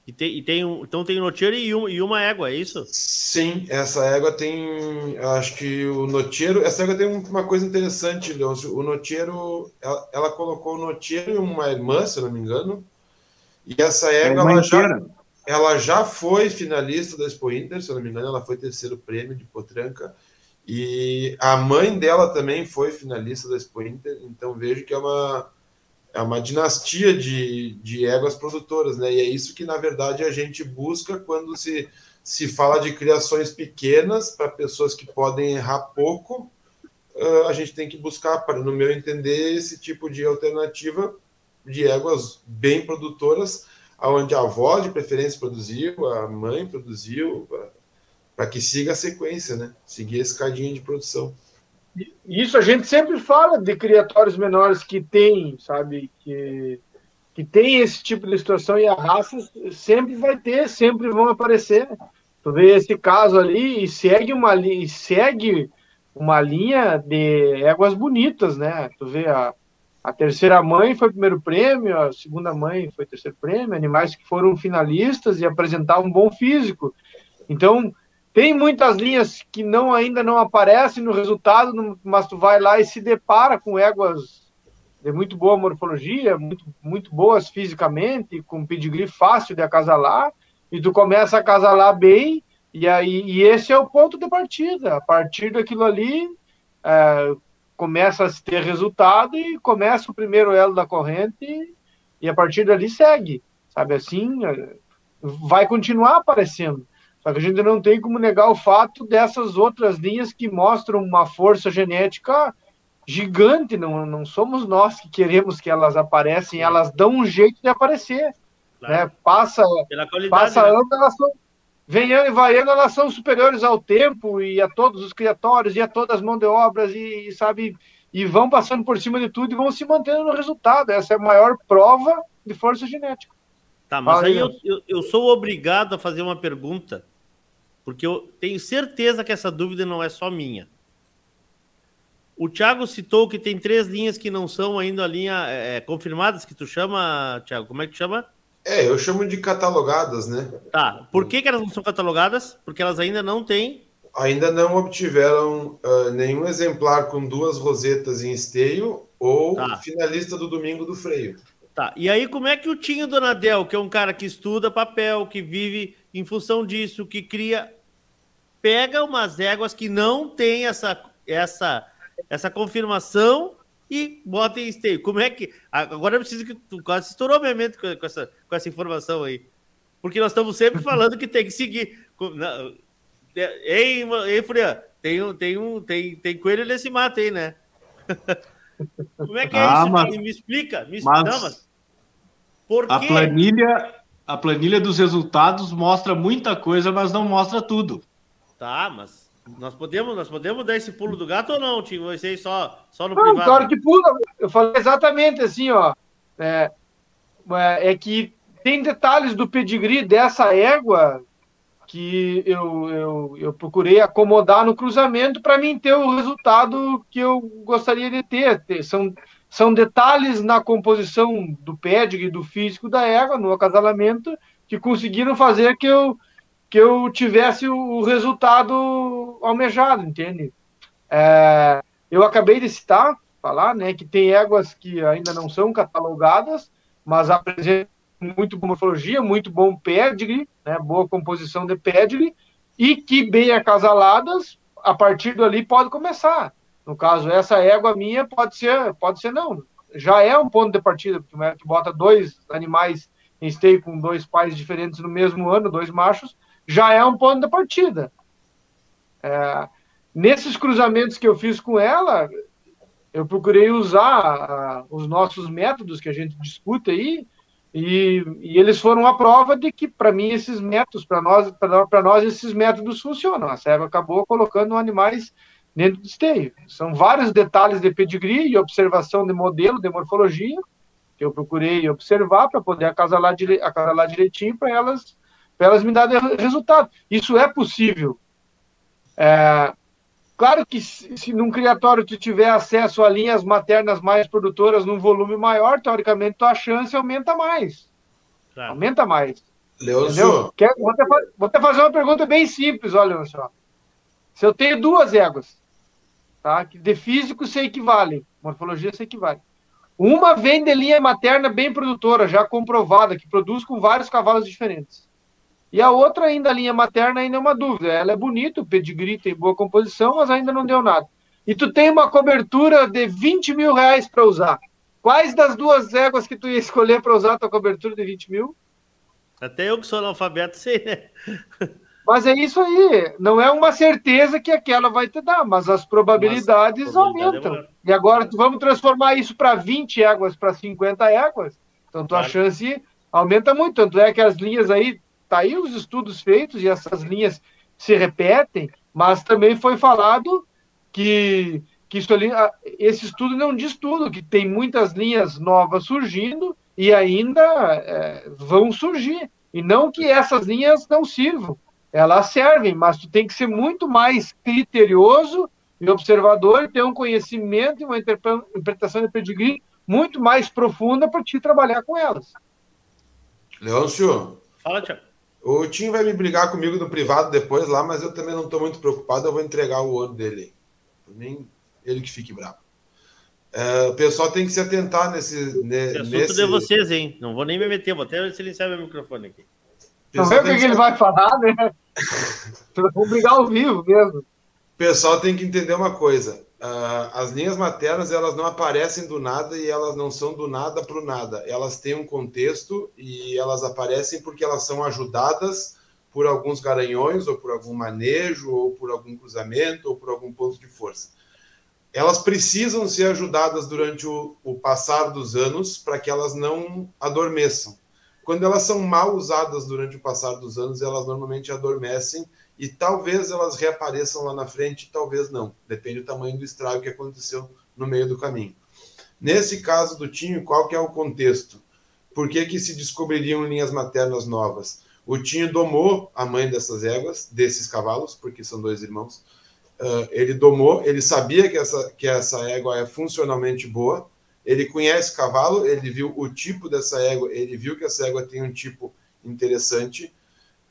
E tem, e tem um, então tem noteiro e, um, e uma égua, é isso? Sim, essa égua tem. Acho que o noteiro. Essa égua tem uma coisa interessante, Leôncio. O noteiro. Ela, ela colocou o noteiro e uma irmã, se eu não me engano. E essa é égua, é ela, já, ela já foi finalista da Expo Inter, se eu não me engano, ela foi terceiro prêmio de Potranca. E a mãe dela também foi finalista da Expo Inter, então vejo que é uma é uma dinastia de, de éguas produtoras, né? E é isso que, na verdade, a gente busca quando se, se fala de criações pequenas para pessoas que podem errar pouco, uh, a gente tem que buscar, para, no meu entender, esse tipo de alternativa de éguas bem produtoras, onde a avó de preferência produziu, a mãe produziu, para que siga a sequência, né? Seguir a escadinha de produção. Isso a gente sempre fala de criatórios menores que tem, sabe, que, que tem esse tipo de situação e a raça sempre vai ter, sempre vão aparecer. Tu vê esse caso ali e segue uma linha, segue uma linha de éguas bonitas, né? Tu vê a, a terceira mãe foi primeiro prêmio, a segunda mãe foi terceiro prêmio, animais que foram finalistas e apresentavam um bom físico. Então, tem muitas linhas que não ainda não aparecem no resultado, mas tu vai lá e se depara com éguas de muito boa morfologia, muito, muito boas fisicamente, com pedigree fácil de acasalar, e tu começa a acasalar bem, e aí e esse é o ponto de partida. A partir daquilo ali, é, começa a se ter resultado e começa o primeiro elo da corrente e a partir dali segue, sabe assim, é, vai continuar aparecendo. Só que a gente não tem como negar o fato dessas outras linhas que mostram uma força genética gigante, não, não somos nós que queremos que elas aparecem, elas dão um jeito de aparecer. Claro. Né? Passa, passa né? ano, elas são, venhando e vaiando, elas são superiores ao tempo e a todos os criatórios e a todas as mãos de obras e, e, sabe e vão passando por cima de tudo e vão se mantendo no resultado. Essa é a maior prova de força genética. Tá, mas Fala aí eu, eu, eu, sou obrigado a fazer uma pergunta, porque eu tenho certeza que essa dúvida não é só minha. O Thiago citou que tem três linhas que não são ainda a linha é, confirmadas, que tu chama, Thiago, como é que chama? É, eu chamo de catalogadas, né? Tá. Por que, que elas não são catalogadas? Porque elas ainda não têm. Ainda não obtiveram uh, nenhum exemplar com duas rosetas em esteio ou tá. finalista do domingo do freio. Tá. E aí, como é que o Tinho Donadel, que é um cara que estuda papel, que vive em função disso, que cria, pega umas éguas que não tem essa, essa, essa confirmação e bota em esteio. Como é que. Agora eu preciso que tu quase estourou minha mente com, com, essa, com essa informação aí. Porque nós estamos sempre *laughs* falando que tem que seguir. É, ei, ei Furian, tem, um, tem, um, tem, tem coelho nesse mato aí, né? *laughs* Como é que é ah, isso? Mas, me explica, me explica. Mas, mas por a planilha, a planilha dos resultados mostra muita coisa, mas não mostra tudo. Tá, mas nós podemos, nós podemos dar esse pulo do gato ou não, Tio? Vocês só, só no não, privado? Claro que pula. Eu falei exatamente assim, ó. É, é, é que tem detalhes do pedigree dessa égua que eu, eu, eu procurei acomodar no cruzamento para mim ter o resultado que eu gostaria de ter. São, são detalhes na composição do pedigree, do físico da égua, no acasalamento, que conseguiram fazer que eu que eu tivesse o resultado almejado, entende? É, eu acabei de citar, falar, né, que tem éguas que ainda não são catalogadas, mas apresentam muito boa morfologia, muito bom pedigree, né, boa composição de pedigree, e que bem acasaladas, a partir dali pode começar. No caso, essa égua minha pode ser, pode ser não, já é um ponto de partida, porque tu bota dois animais em esteio com dois pais diferentes no mesmo ano, dois machos, já é um ponto da partida. É, nesses cruzamentos que eu fiz com ela, eu procurei usar uh, os nossos métodos que a gente discute aí, e, e eles foram a prova de que, para mim, esses métodos, para nós, para nós, esses métodos funcionam. A Serva acabou colocando animais dentro do esteio. São vários detalhes de pedigree e observação de modelo, de morfologia, que eu procurei observar para poder acasalar, acasalar direitinho para elas para elas me darem resultado. Isso é possível. É, claro que se, se num criatório tu tiver acesso a linhas maternas mais produtoras num volume maior, teoricamente tua chance aumenta mais. Claro. Aumenta mais. Leôncio. Quer, vou, até, vou até fazer uma pergunta bem simples, olha, Leôncio. Se eu tenho duas éguas, tá, que de físico se equivalem, morfologia se equivale. Uma vem de linha materna bem produtora, já comprovada, que produz com vários cavalos diferentes. E a outra, ainda a linha materna, ainda é uma dúvida. Ela é bonita, o pedigree tem boa composição, mas ainda não deu nada. E tu tem uma cobertura de 20 mil reais para usar. Quais das duas éguas que tu ia escolher para usar a tua cobertura de 20 mil? Até eu que sou analfabeto sei, né? *laughs* Mas é isso aí. Não é uma certeza que aquela vai te dar, mas as probabilidades mas, aumentam. É e agora vamos transformar isso para 20 éguas, para 50 éguas. Então claro. a chance aumenta muito. Tanto é que as linhas aí, tá aí os estudos feitos e essas linhas se repetem, mas também foi falado que, que isso ali, esse estudo não diz tudo, que tem muitas linhas novas surgindo e ainda é, vão surgir. E não que essas linhas não sirvam elas servem, mas tu tem que ser muito mais criterioso e observador, ter um conhecimento e uma interpretação de pedigree muito mais profunda para te trabalhar com elas. Leôncio. Fala, Tiago. O Tim vai me brigar comigo no privado depois lá, mas eu também não estou muito preocupado, eu vou entregar o ouro dele. Por mim, ele que fique bravo. É, o pessoal tem que se atentar nesse. Ne, Esse assunto nesse... de vocês, hein? Não vou nem me meter, vou até silenciar meu microfone aqui. Não vê o que, que, ele vai falar, né? *laughs* Vamos brigar ao vivo mesmo. O pessoal tem que entender uma coisa. Uh, as linhas maternas elas não aparecem do nada e elas não são do nada para o nada. Elas têm um contexto e elas aparecem porque elas são ajudadas por alguns garanhões, ou por algum manejo, ou por algum cruzamento, ou por algum ponto de força. Elas precisam ser ajudadas durante o, o passar dos anos para que elas não adormeçam. Quando elas são mal usadas durante o passar dos anos, elas normalmente adormecem e talvez elas reapareçam lá na frente, talvez não. Depende do tamanho do estrago que aconteceu no meio do caminho. Nesse caso do Tinho, qual que é o contexto? Por que, que se descobririam linhas maternas novas? O Tinho domou a mãe dessas éguas, desses cavalos, porque são dois irmãos. Uh, ele domou, ele sabia que essa, que essa égua é funcionalmente boa, ele conhece cavalo, ele viu o tipo dessa égua, ele viu que essa égua tem um tipo interessante.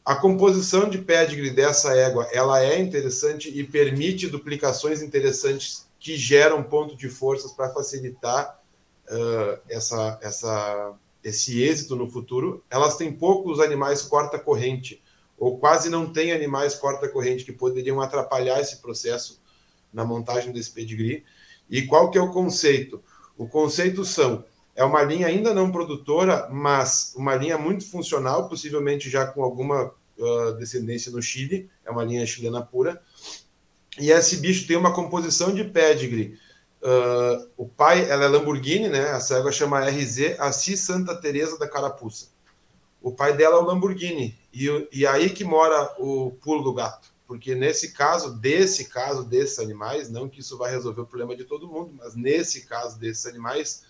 A composição de pedigree dessa égua, ela é interessante e permite duplicações interessantes que geram ponto de forças para facilitar uh, essa, essa, esse êxito no futuro. Elas têm poucos animais corta-corrente, ou quase não tem animais corta-corrente que poderiam atrapalhar esse processo na montagem desse pedigree. E qual que é o conceito? O conceito são é uma linha ainda não produtora, mas uma linha muito funcional, possivelmente já com alguma uh, descendência no Chile, é uma linha chilena pura. E esse bicho tem uma composição de pedigree. Uh, o pai, ela é Lamborghini, né? A cega chama RZ Assis Santa Teresa da Carapuça. O pai dela é o Lamborghini e, e aí que mora o pulo do gato porque nesse caso, desse caso, desses animais, não que isso vai resolver o problema de todo mundo, mas nesse caso desses animais,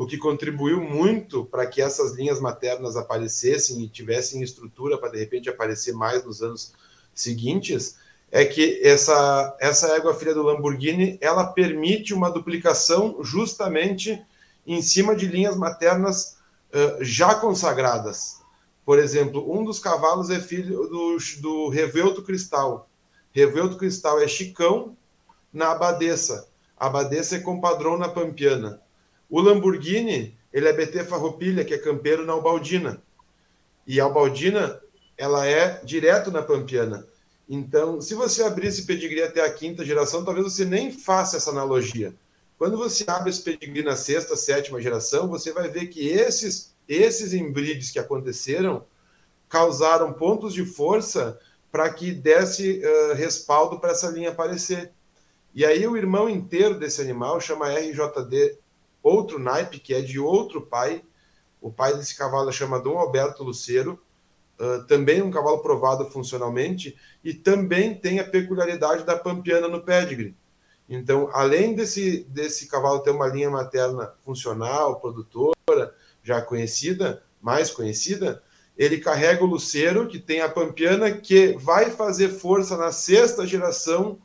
o que contribuiu muito para que essas linhas maternas aparecessem e tivessem estrutura para de repente aparecer mais nos anos seguintes, é que essa, essa égua filha do Lamborghini, ela permite uma duplicação justamente em cima de linhas maternas uh, já consagradas. Por exemplo, um dos cavalos é filho do, do Revelto Cristal. Revelto Cristal é Chicão na Abadesa. Abadesa é compadrão na Pampiana. O Lamborghini, ele é BT Farroupilha, que é campeiro na Albaldina. E a Albaldina, ela é direto na Pampiana. Então, se você abrir esse pedigree até a quinta geração, talvez você nem faça essa analogia. Quando você abre esse pedigree na sexta, sétima geração, você vai ver que esses esses embrides que aconteceram causaram pontos de força para que desse uh, respaldo para essa linha aparecer. E aí o irmão inteiro desse animal chama RJD, outro naipe, que é de outro pai. O pai desse cavalo chama Dom Alberto Luceiro, uh, também um cavalo provado funcionalmente, e também tem a peculiaridade da pampiana no pedigree. Então, além desse, desse cavalo ter uma linha materna funcional, produtora, já conhecida, mais conhecida, ele carrega o Luceiro, que tem a Pampiana, que vai fazer força na sexta geração,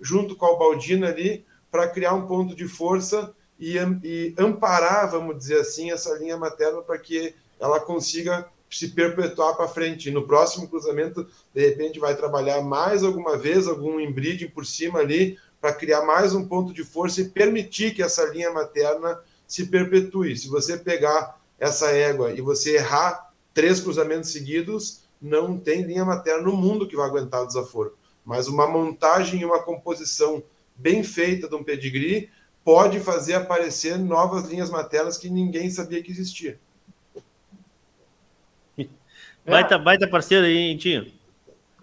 junto com a Baldina ali, para criar um ponto de força e, e, amparar, vamos dizer assim, essa linha materna para que ela consiga se perpetuar para frente. E no próximo cruzamento, de repente, vai trabalhar mais alguma vez, algum embreeding por cima ali, para criar mais um ponto de força e permitir que essa linha materna se perpetue. Se você pegar essa égua e você errar três cruzamentos seguidos, não tem linha materna no mundo que vai aguentar o desaforo. Mas uma montagem e uma composição bem feita de um pedigree pode fazer aparecer novas linhas maternas que ninguém sabia que existia. *laughs* Baita, baita parceiro aí, hein, Tinho?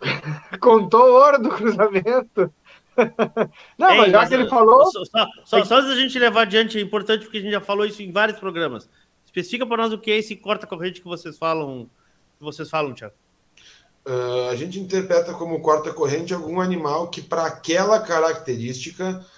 *laughs* Contou o ouro do cruzamento. *laughs* Não, Ei, mas já mas, que ele falou. Só, só, só, só antes da gente levar adiante, é importante porque a gente já falou isso em vários programas. Especifica para nós o que é esse corta-corrente que vocês falam, que vocês falam, Tiago. Uh, a gente interpreta como corta-corrente algum animal que, para aquela característica, uh,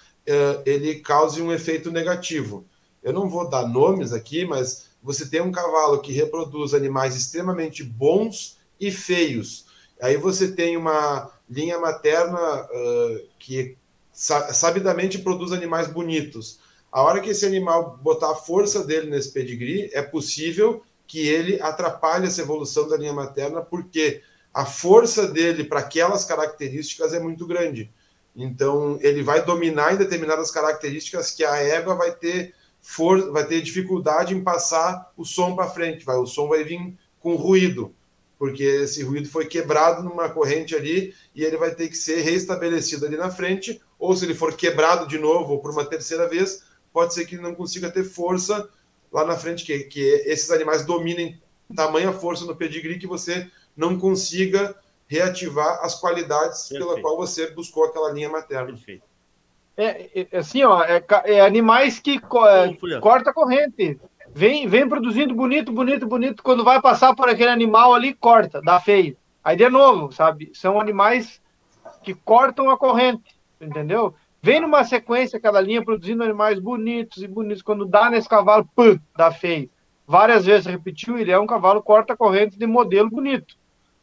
ele cause um efeito negativo. Eu não vou dar nomes aqui, mas você tem um cavalo que reproduz animais extremamente bons e feios. Aí você tem uma linha materna uh, que sabidamente produz animais bonitos. A hora que esse animal botar a força dele nesse pedigree, é possível que ele atrapalhe essa evolução da linha materna, porque a força dele para aquelas características é muito grande. Então, ele vai dominar em determinadas características que a égua vai ter for, vai ter dificuldade em passar o som para frente, vai, o som vai vir com ruído porque esse ruído foi quebrado numa corrente ali e ele vai ter que ser reestabelecido ali na frente, ou se ele for quebrado de novo ou por uma terceira vez, pode ser que ele não consiga ter força lá na frente, que, que esses animais dominem tamanha força no pedigree que você não consiga reativar as qualidades Perfeito. pela qual você buscou aquela linha materna. Perfeito. É, é assim, ó, é, é animais que co é, corta a corrente vem, vem produzindo bonito, bonito, bonito. Quando vai passar por aquele animal ali, corta, dá feio. Aí de novo, sabe? São animais que cortam a corrente, entendeu? Vem numa sequência aquela linha produzindo animais bonitos e bonitos. Quando dá nesse cavalo, pã, dá feio. Várias vezes repetiu, ele é um cavalo corta-corrente de modelo bonito.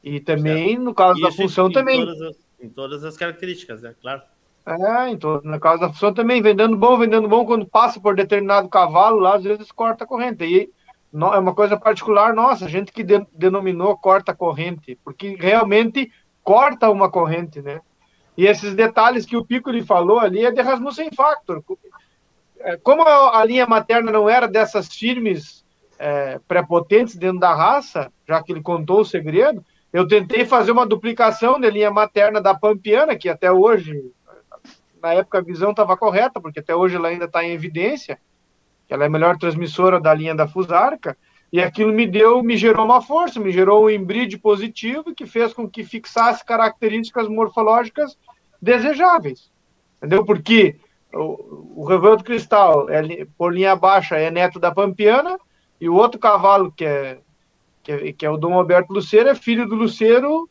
E também, certo. no caso Isso da função, em também. Todas as, em todas as características, né? Claro. É, então, na casa da função também, vendendo bom, vendendo bom, quando passa por determinado cavalo, lá às vezes corta a corrente. E é uma coisa particular nossa, a gente que de, denominou corta corrente, porque realmente corta uma corrente, né? E esses detalhes que o Pico lhe falou ali é de Rasmussen Factor. É, como a linha materna não era dessas firmes é, prepotentes dentro da raça, já que ele contou o segredo, eu tentei fazer uma duplicação da linha materna da Pampiana, que até hoje na época a visão estava correta, porque até hoje ela ainda está em evidência, que ela é a melhor transmissora da linha da Fusarca, e aquilo me deu, me gerou uma força, me gerou um embride positivo que fez com que fixasse características morfológicas desejáveis. Entendeu? Porque o, o Revolto Cristal, é, por linha baixa, é neto da Pampiana, e o outro cavalo, que é, que é, que é o Dom Alberto Luceiro, é filho do Luceiro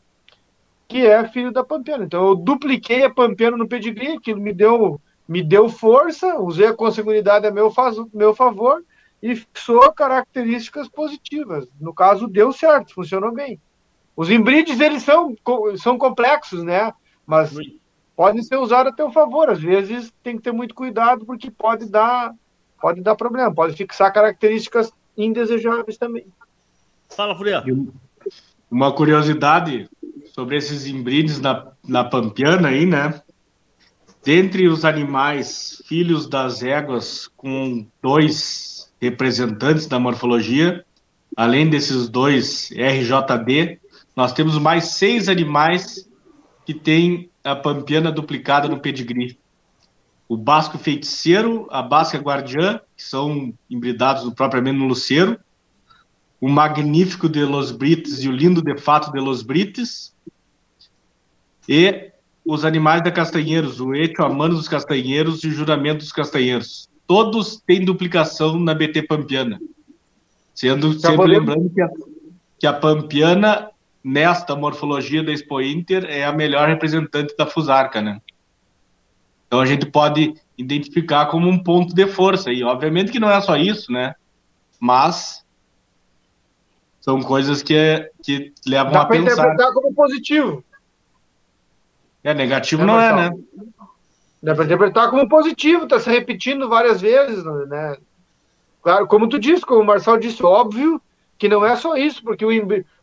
que é filho da Pampiano. Então eu dupliquei a Pampiano no pedigree, aquilo me deu, me deu força, usei a consanguinidade a meu, faz, meu favor e fixou características positivas. No caso, deu certo, funcionou bem. Os embrides, eles são, são complexos, né? Mas podem ser usados a teu favor. Às vezes tem que ter muito cuidado, porque pode dar, pode dar problema, pode fixar características indesejáveis também. Fala, Furiel. Uma curiosidade sobre esses híbridos na, na Pampiana aí, né? Dentre os animais filhos das éguas com dois representantes da morfologia, além desses dois RJD, nós temos mais seis animais que têm a pampiana duplicada no pedigree. O basco feiticeiro, a basca guardiã, que são hibridados propriamente no luceiro, o magnífico de Los Brites e o lindo de fato de Los Brites, e os animais da Castanheiros, o Echo, a Mano dos Castanheiros e o Juramento dos Castanheiros. Todos têm duplicação na BT Pampiana. Sendo sempre podemos... lembrando que a, que a Pampiana, nesta morfologia da Expo Inter, é a melhor representante da Fusarca, né? Então a gente pode identificar como um ponto de força. E obviamente que não é só isso, né? Mas são coisas que, que levam Dá a pensar. Dá para interpretar como positivo. É, negativo é, não é, né? Dá para interpretar como positivo, está se repetindo várias vezes, né? Claro, como tu disse, como o Marcel disse, óbvio que não é só isso, porque, o,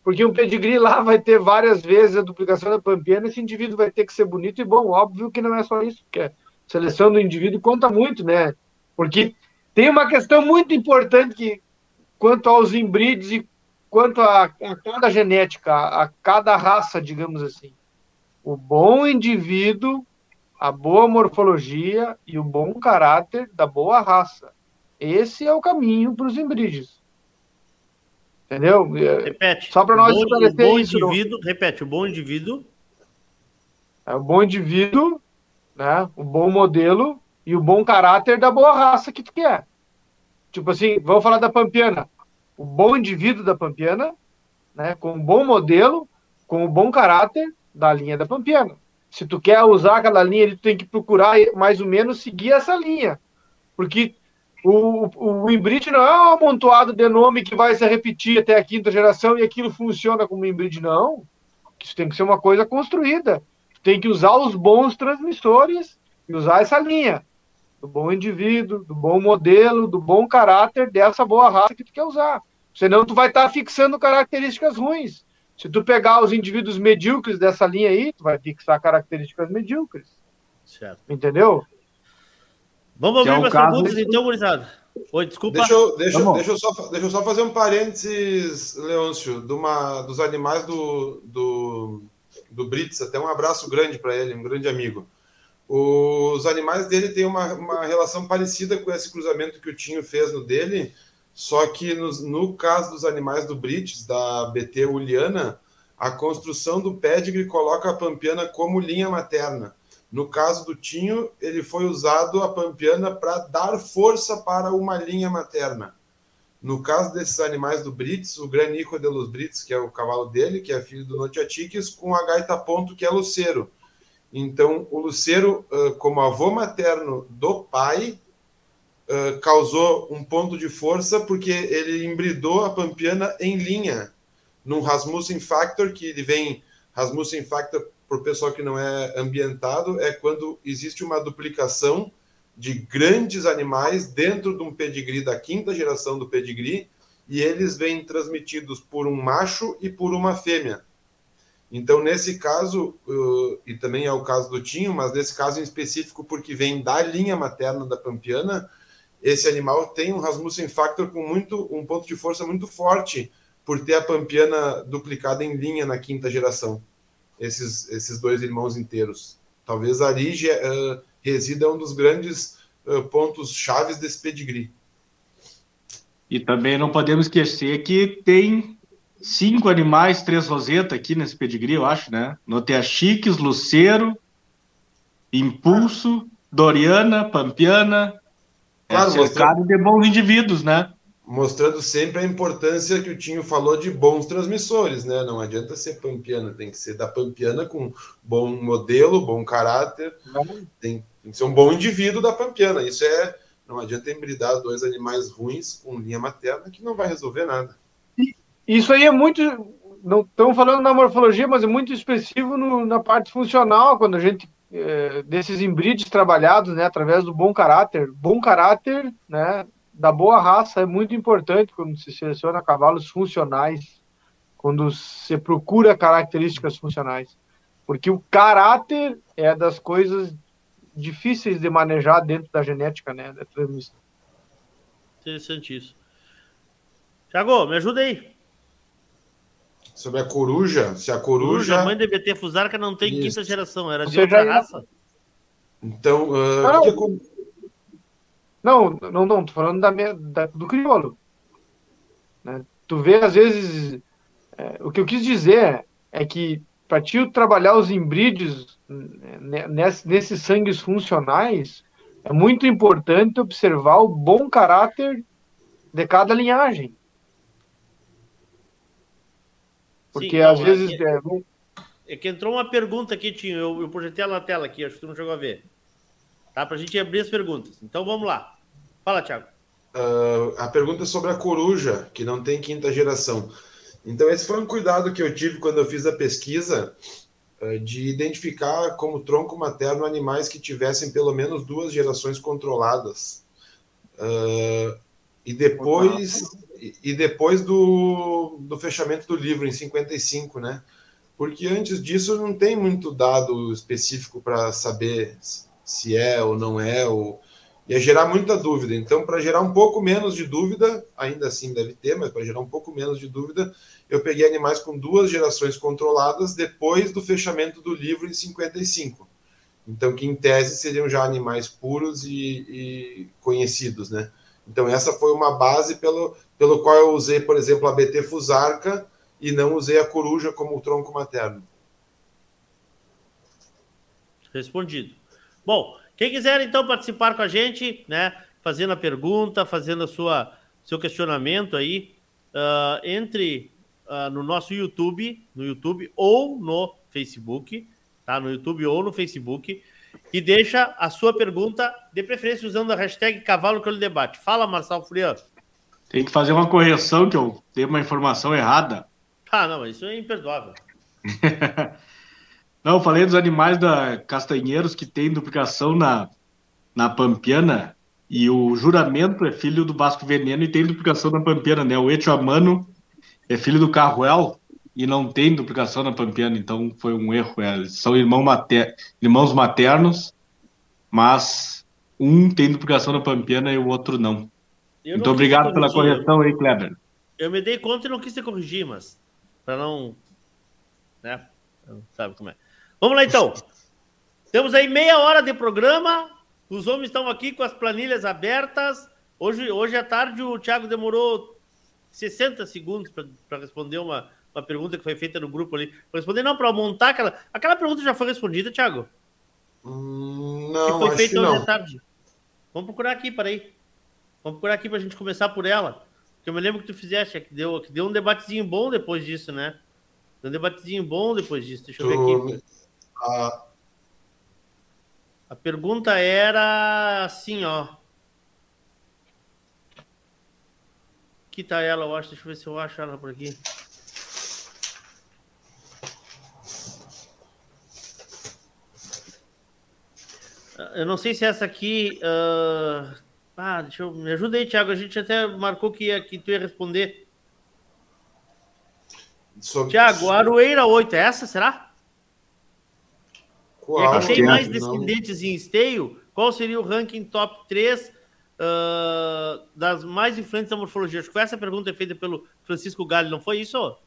porque um pedigree lá vai ter várias vezes a duplicação da pampiana, esse indivíduo vai ter que ser bonito e bom. Óbvio que não é só isso, porque a seleção do indivíduo conta muito, né? Porque tem uma questão muito importante que, quanto aos híbridos e quanto a, a cada genética, a, a cada raça, digamos assim o bom indivíduo, a boa morfologia e o bom caráter da boa raça. Esse é o caminho para os híbridos. Entendeu? Repete. Só para nós esclarecer isso. Indivíduo, Repete, o bom indivíduo. É o bom indivíduo, né? O bom modelo e o bom caráter da boa raça que tu quer. Tipo assim, vamos falar da Pampiana. O bom indivíduo da Pampiana, né? Com um bom modelo, com um bom caráter da linha da Pampiana. Se tu quer usar aquela linha, tu tem que procurar mais ou menos seguir essa linha. Porque o, o, o Inbrid não é um amontoado de nome que vai se repetir até a quinta geração e aquilo funciona como Inbrid, não. Isso tem que ser uma coisa construída. Tem que usar os bons transmissores e usar essa linha do bom indivíduo, do bom modelo, do bom caráter dessa boa raça que tu quer usar. Senão tu vai estar tá fixando características ruins. Se tu pegar os indivíduos medíocres dessa linha aí, tu vai fixar características medíocres. Certo. Entendeu? Vamos abrir é as perguntas, então, gurizada. Oi, desculpa. Deixa eu, deixa, deixa, eu só, deixa eu só fazer um parênteses, Leôncio, de uma, dos animais do, do, do Brits. Até um abraço grande para ele, um grande amigo. Os animais dele têm uma, uma relação parecida com esse cruzamento que o Tinho fez no dele, só que no, no caso dos animais do Brits, da BT Uliana, a construção do pedigree coloca a pampiana como linha materna. No caso do Tinho, ele foi usado a pampiana para dar força para uma linha materna. No caso desses animais do Brits, o Granico de los Brits, que é o cavalo dele, que é filho do Notiatiques, com a gaita ponto, que é Luceiro. Então, o Luceiro, como avô materno do pai, causou um ponto de força porque ele embridou a pampiana em linha, num Rasmussen Factor, que ele vem Rasmussen Factor para o pessoal que não é ambientado, é quando existe uma duplicação de grandes animais dentro de um pedigree da quinta geração do pedigree, e eles vêm transmitidos por um macho e por uma fêmea. Então, nesse caso, uh, e também é o caso do Tinho, mas nesse caso em específico, porque vem da linha materna da Pampiana, esse animal tem um Rasmussen Factor com muito, um ponto de força muito forte por ter a Pampiana duplicada em linha na quinta geração esses, esses dois irmãos inteiros. Talvez ali uh, resida um dos grandes uh, pontos chaves desse pedigree. E também não podemos esquecer que tem cinco animais, três rosetas aqui nesse pedigree, eu acho, né? Noteachiques, Luceiro, Impulso, Doriana, Pampiana. Claro, é cercado de bons indivíduos, né? mostrando sempre a importância que o Tinho falou de bons transmissores, né? Não adianta ser pampiana, tem que ser da pampiana com bom modelo, bom caráter, tem, tem que ser um bom indivíduo da pampiana. Isso é, não adianta embridar dois animais ruins com linha materna que não vai resolver nada. Isso aí é muito, não estamos falando na morfologia, mas é muito expressivo no, na parte funcional, quando a gente é, desses embrides trabalhados, né, através do bom caráter, bom caráter, né, da boa raça é muito importante quando se seleciona cavalos funcionais, quando se procura características funcionais. Porque o caráter é das coisas difíceis de manejar dentro da genética, né, da transmissão. Interessante isso. Tiago, me ajuda aí. Sobre a coruja, se a coruja... coruja mãe de BT Fusarca não tem isso. quinta geração, era de Você outra raça. Então, uh, não, que que não, não, não, tô falando da, da do crioulo. Né? Tu vê, às vezes, é, o que eu quis dizer é que para ti trabalhar os híbridos né, nesses, nesses sangues funcionais, é muito importante observar o bom caráter de cada linhagem. Porque Sim, às não, vezes. É que, é, é que, entrou uma pergunta aqui, Tinho. Eu, eu projetei ela na tela aqui, acho que tu não chegou a ver. Tá? Para a gente abrir as perguntas. Então vamos lá. Fala, Thiago. Uh, a pergunta é sobre a coruja, que não tem quinta geração. Então, esse foi um cuidado que eu tive quando eu fiz a pesquisa uh, de identificar como tronco materno animais que tivessem pelo menos duas gerações controladas. Uh, e depois, e, depois do, do fechamento do livro, em 55, né? Porque antes disso não tem muito dado específico para saber se é ou não é, ou ia gerar muita dúvida. Então, para gerar um pouco menos de dúvida, ainda assim deve ter, mas para gerar um pouco menos de dúvida, eu peguei animais com duas gerações controladas depois do fechamento do livro em 55. Então, que em tese seriam já animais puros e, e conhecidos, né? Então, essa foi uma base pelo, pelo qual eu usei, por exemplo, a BT Fusarca e não usei a coruja como tronco materno. Respondido. Bom, quem quiser então participar com a gente, né, fazendo a pergunta, fazendo a sua seu questionamento aí, uh, entre uh, no nosso YouTube, no YouTube ou no Facebook, tá? No YouTube ou no Facebook, e deixa a sua pergunta, de preferência usando a hashtag Cavalo que Debate. Fala, Marcelo Furian. Tem que fazer uma correção, que eu dei uma informação errada. Ah, não, isso é imperdoável. *laughs* não, eu falei dos animais da Castanheiros que tem duplicação na, na Pampiana, e o Juramento é filho do Vasco Veneno e tem duplicação na Pampiana, né? O Etioamano é filho do Carruel e não tem duplicação na Pampiana, então foi um erro. É, são irmão mater... irmãos maternos, mas um tem duplicação na Pampiana e o outro não. Não obrigado pela correção aí, Kleber. Eu me dei conta e não quis te corrigir, mas para não. Né? Sabe como é. Vamos lá então. Temos aí meia hora de programa. Os homens estão aqui com as planilhas abertas. Hoje, hoje à tarde o Thiago demorou 60 segundos para responder uma, uma pergunta que foi feita no grupo ali. Pra responder, não, para montar aquela. Aquela pergunta já foi respondida, Thiago? Hum, não, que foi feita hoje à tarde. Vamos procurar aqui, peraí. Vamos procurar aqui para a gente começar por ela. Porque eu me lembro que tu fizeste, é que deu, que deu um debatezinho bom depois disso, né? Deu um debatezinho bom depois disso. Deixa eu ver aqui. A, a pergunta era assim, ó. Aqui tá ela, eu acho. Deixa eu ver se eu acho ela por aqui. Eu não sei se essa aqui. Uh ah, deixa eu. Me ajuda aí, Thiago. A gente até marcou que, ia, que tu ia responder. Sobre... Thiago, Aroeira 8, é essa, será? Qual? É que tem mais descendentes não. em esteio. Qual seria o ranking top 3 uh, ah, das mais influentes da morfologia? Acho que foi essa pergunta feita pelo Francisco Galho, não foi isso?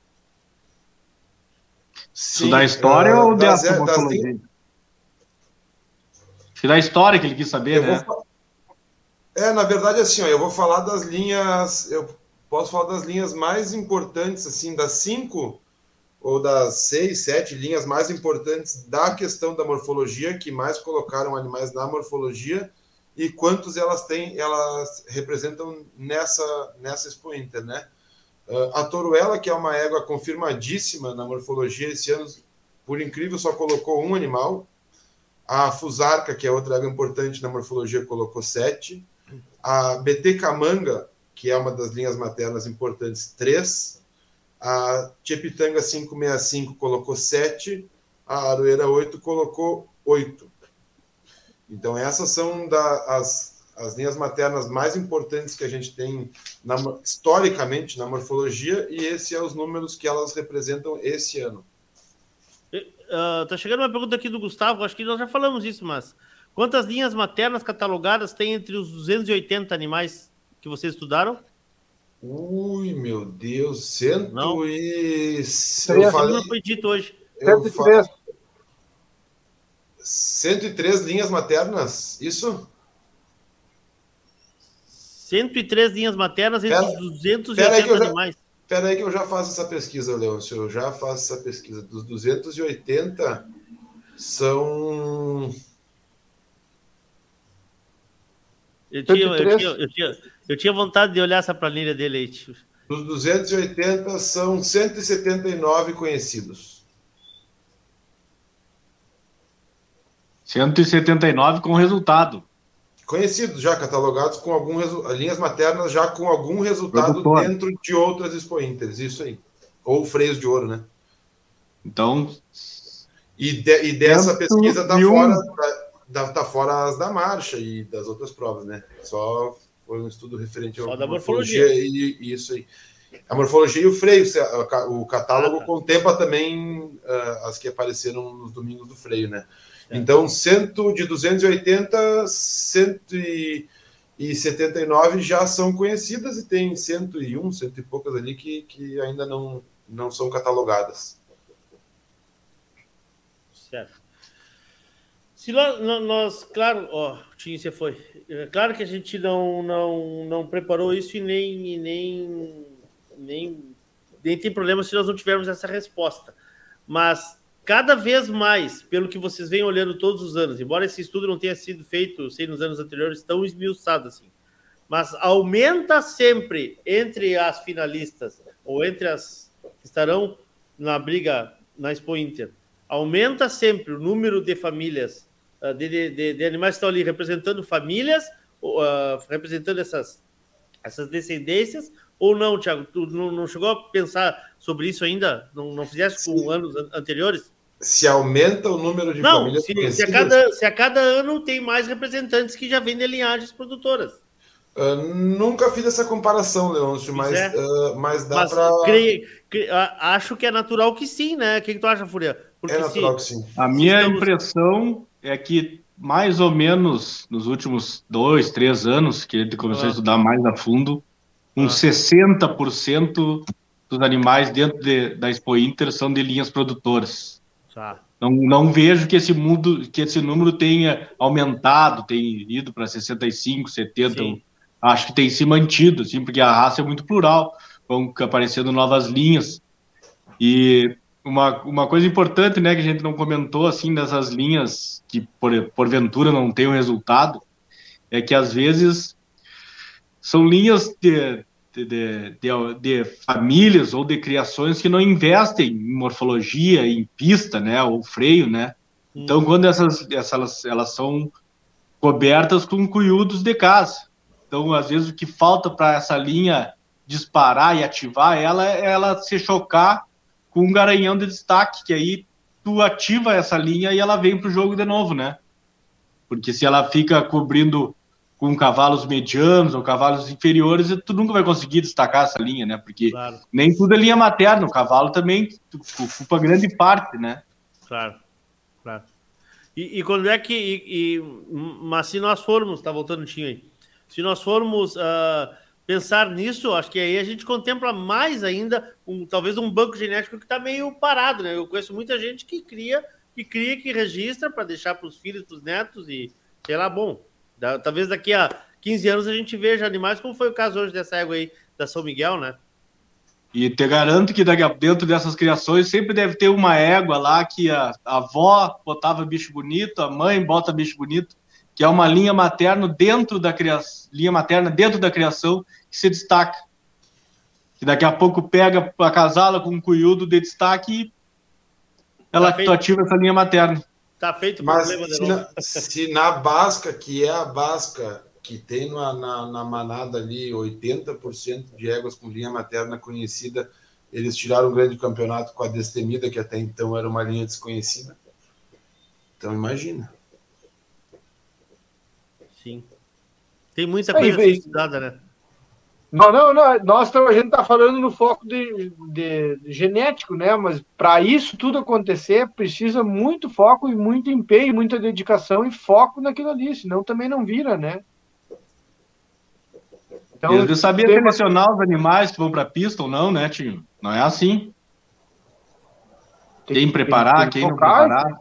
Sim, isso da história uh, ou das, dessa morfologia? Das... da história que ele quis saber, eu né? Vou... É, na verdade, assim, ó, eu vou falar das linhas. Eu posso falar das linhas mais importantes, assim, das cinco ou das seis, sete linhas mais importantes da questão da morfologia, que mais colocaram animais na morfologia e quantos elas têm, elas representam nessa, nessa Expo Inter, né? Uh, a Toruela, que é uma égua confirmadíssima na morfologia, esse ano, por incrível, só colocou um animal. A Fusarca, que é outra égua importante na morfologia, colocou sete. A BT Camanga, que é uma das linhas maternas importantes, 3. A Chepitanga 565 colocou 7. A Aroeira 8 colocou 8. Então, essas são da, as, as linhas maternas mais importantes que a gente tem na, historicamente na morfologia, e esses são é os números que elas representam esse ano. Uh, tá chegando uma pergunta aqui do Gustavo, acho que nós já falamos isso, mas Quantas linhas maternas catalogadas tem entre os 280 animais que vocês estudaram? Ui, meu Deus, cento não. e... Eu falei... Não foi dito hoje. Eu 103. Fa... 103 linhas maternas, isso? 103 linhas maternas entre pera, os 280 animais. Espera aí que eu já faço essa pesquisa, Leôncio. Eu já faço essa pesquisa. Dos 280 são Eu tinha, eu, tinha, eu, tinha, eu tinha vontade de olhar essa planilha dele aí. Tio. Dos 280 são 179 conhecidos. 179 com resultado. Conhecidos já, catalogados com algum linhas maternas já com algum resultado dentro de outras Expo Inters, isso aí. Ou freios de ouro, né? Então. E, de, e dessa pesquisa tá fora. Tá, da, tá fora as da marcha e das outras provas, né? Só foi um estudo referente à morfologia. morfologia. e, isso aí. A morfologia e o freio, o catálogo ah, tá. contempla também uh, as que apareceram nos domingos do freio, né? Então, cento, de 280, 179 já são conhecidas e tem 101, cento e poucas ali que, que ainda não, não são catalogadas. Certo. Se nós, nós claro, ó, Tim, você foi. É claro que a gente não, não, não preparou isso e nem, nem, nem, nem tem problema se nós não tivermos essa resposta. Mas cada vez mais, pelo que vocês vêm olhando todos os anos, embora esse estudo não tenha sido feito, sei, nos anos anteriores, tão esmiuçado assim, mas aumenta sempre entre as finalistas, ou entre as que estarão na briga na Expo Inter, aumenta sempre o número de famílias, uh, de, de, de, animais que estão ali representando famílias, uh, representando essas, essas descendências, ou não, Tiago? Tu não, não, chegou a pensar sobre isso ainda? Não, não fizesse com anos anteriores? Se aumenta o número de não, famílias se, se, a cada, se a cada ano tem mais representantes que já vêm de linhagens produtoras. Uh, nunca fiz essa comparação, Leôncio, mas, é. uh, mas dá para. Acho que é natural que sim, né? O que, que tu acha, Fúria? Porque é natural se, que sim. A minha estamos... impressão é que, mais ou menos, nos últimos dois, três anos, que ele começou ah. a estudar mais a fundo, uns ah. 60% dos animais dentro de, da Expo Inter são de linhas produtoras. Tá. Não, não vejo que esse mundo, que esse número tenha aumentado, tenha ido para 65, 70. Sim. Acho que tem se mantido, assim, porque a raça é muito plural, vão aparecendo novas linhas. E uma, uma coisa importante, né, que a gente não comentou, assim, dessas linhas que por, porventura não tem o resultado, é que às vezes são linhas de, de, de, de, famílias ou de criações que não investem em morfologia, em pista, né, ou freio, né. Então, hum. quando essas, essas elas são cobertas com cuiudos de casa. Então, às vezes, o que falta para essa linha disparar e ativar ela é ela se chocar com um garanhão de destaque, que aí tu ativa essa linha e ela vem para o jogo de novo, né? Porque se ela fica cobrindo com cavalos medianos ou cavalos inferiores, tu nunca vai conseguir destacar essa linha, né? Porque claro. nem tudo é linha materna, o cavalo também ocupa grande parte, né? Claro, claro. E, e quando é que. E, e, mas se nós formos, tá voltando o Tinho aí se nós formos uh, pensar nisso, acho que aí a gente contempla mais ainda um, talvez um banco genético que está meio parado, né? Eu conheço muita gente que cria, que cria, que registra para deixar para os filhos, para os netos e sei lá, bom. Talvez daqui a 15 anos a gente veja animais, como foi o caso hoje dessa égua aí da São Miguel, né? E te garanto que dentro dessas criações sempre deve ter uma égua lá que a, a avó botava bicho bonito, a mãe bota bicho bonito que é uma linha materna dentro da criação, linha materna dentro da criação que se destaca. Que daqui a pouco pega a casala com um cunhudo de destaque e ela tá ativa essa linha materna. Tá feito o Mas problema se na, se na Basca, que é a Basca que tem na, na, na manada ali 80% de éguas com linha materna conhecida, eles tiraram um grande campeonato com a Destemida, que até então era uma linha desconhecida. Então imagina. Sim. Tem muita coisa Aí, estudada, né? Não, não, não. Nós, a gente está falando no foco de, de, de genético, né? Mas para isso tudo acontecer, precisa muito foco e muito empenho, muita dedicação e foco naquilo ali, senão também não vira, né? Então, eu sabia tem... selecionar os animais que vão para a pista ou não, né, Tio? Não é assim. Tem, quem preparar, tem, tem quem não preparar.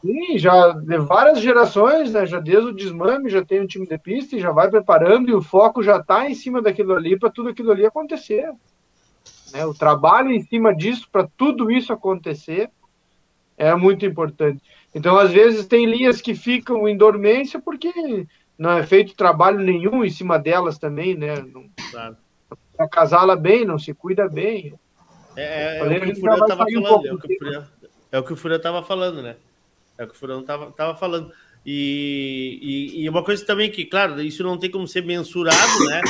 Sim, já de várias gerações, né? Já desde o desmame, já tem um time de pista e já vai preparando e o foco já está em cima daquilo ali para tudo aquilo ali acontecer. Né? O trabalho em cima disso para tudo isso acontecer é muito importante. Então, às vezes, tem linhas que ficam em dormência porque não é feito trabalho nenhum em cima delas também, né? Não, claro. Bem, não se cuida bem. É, é, é o que o Furão estava falando, um é o que o Furão estava falando, né? É o que o Furão estava tava falando. E, e, e, uma coisa também que, claro, isso não tem como ser mensurado, né?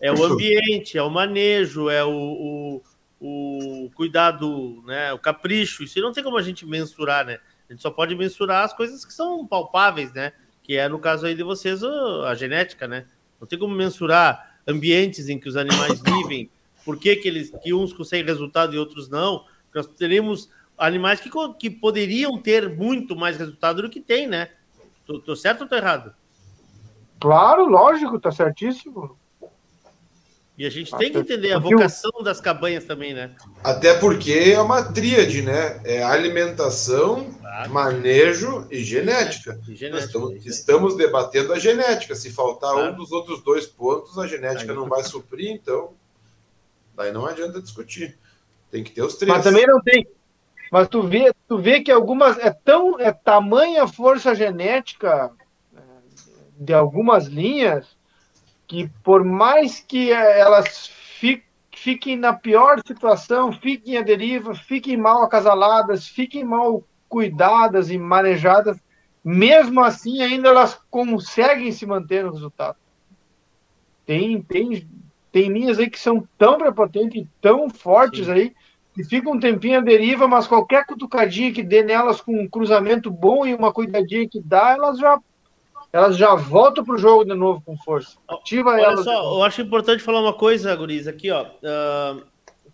É o ambiente, é o manejo, é o, o, o cuidado, né? O capricho. Isso não tem como a gente mensurar, né? A gente só pode mensurar as coisas que são palpáveis, né? Que é no caso aí de vocês a genética, né? Não tem como mensurar ambientes em que os animais vivem, por que, que eles que uns conseguem resultado e outros não. Nós teremos animais que, que poderiam ter muito mais resultado do que tem, né? Tô, tô certo ou tô errado? Claro, lógico, tá certíssimo. E a gente tem que entender a vocação das cabanhas também, né? Até porque é uma tríade, né? É alimentação, claro. manejo e genética. E genética estamos, estamos, debatendo a genética. Se faltar claro. um dos outros dois pontos, a genética Aí não vai suprir, então daí não adianta discutir. Tem que ter os três. Mas também não tem, Mas tu vê, tu vê que algumas é tão é tamanha força genética é, de algumas linhas que por mais que elas fiquem na pior situação, fiquem à deriva, fiquem mal acasaladas, fiquem mal cuidadas e manejadas, mesmo assim ainda elas conseguem se manter no resultado. Tem, tem, tem linhas aí que são tão prepotentes e tão fortes Sim. aí, que ficam um tempinho à deriva, mas qualquer cutucadinha que dê nelas com um cruzamento bom e uma cuidadinha que dá, elas já elas já voltam para o jogo de novo com força. Ativa Olha elas. Só, eu acho importante falar uma coisa, Guriz, aqui, ó. Uh,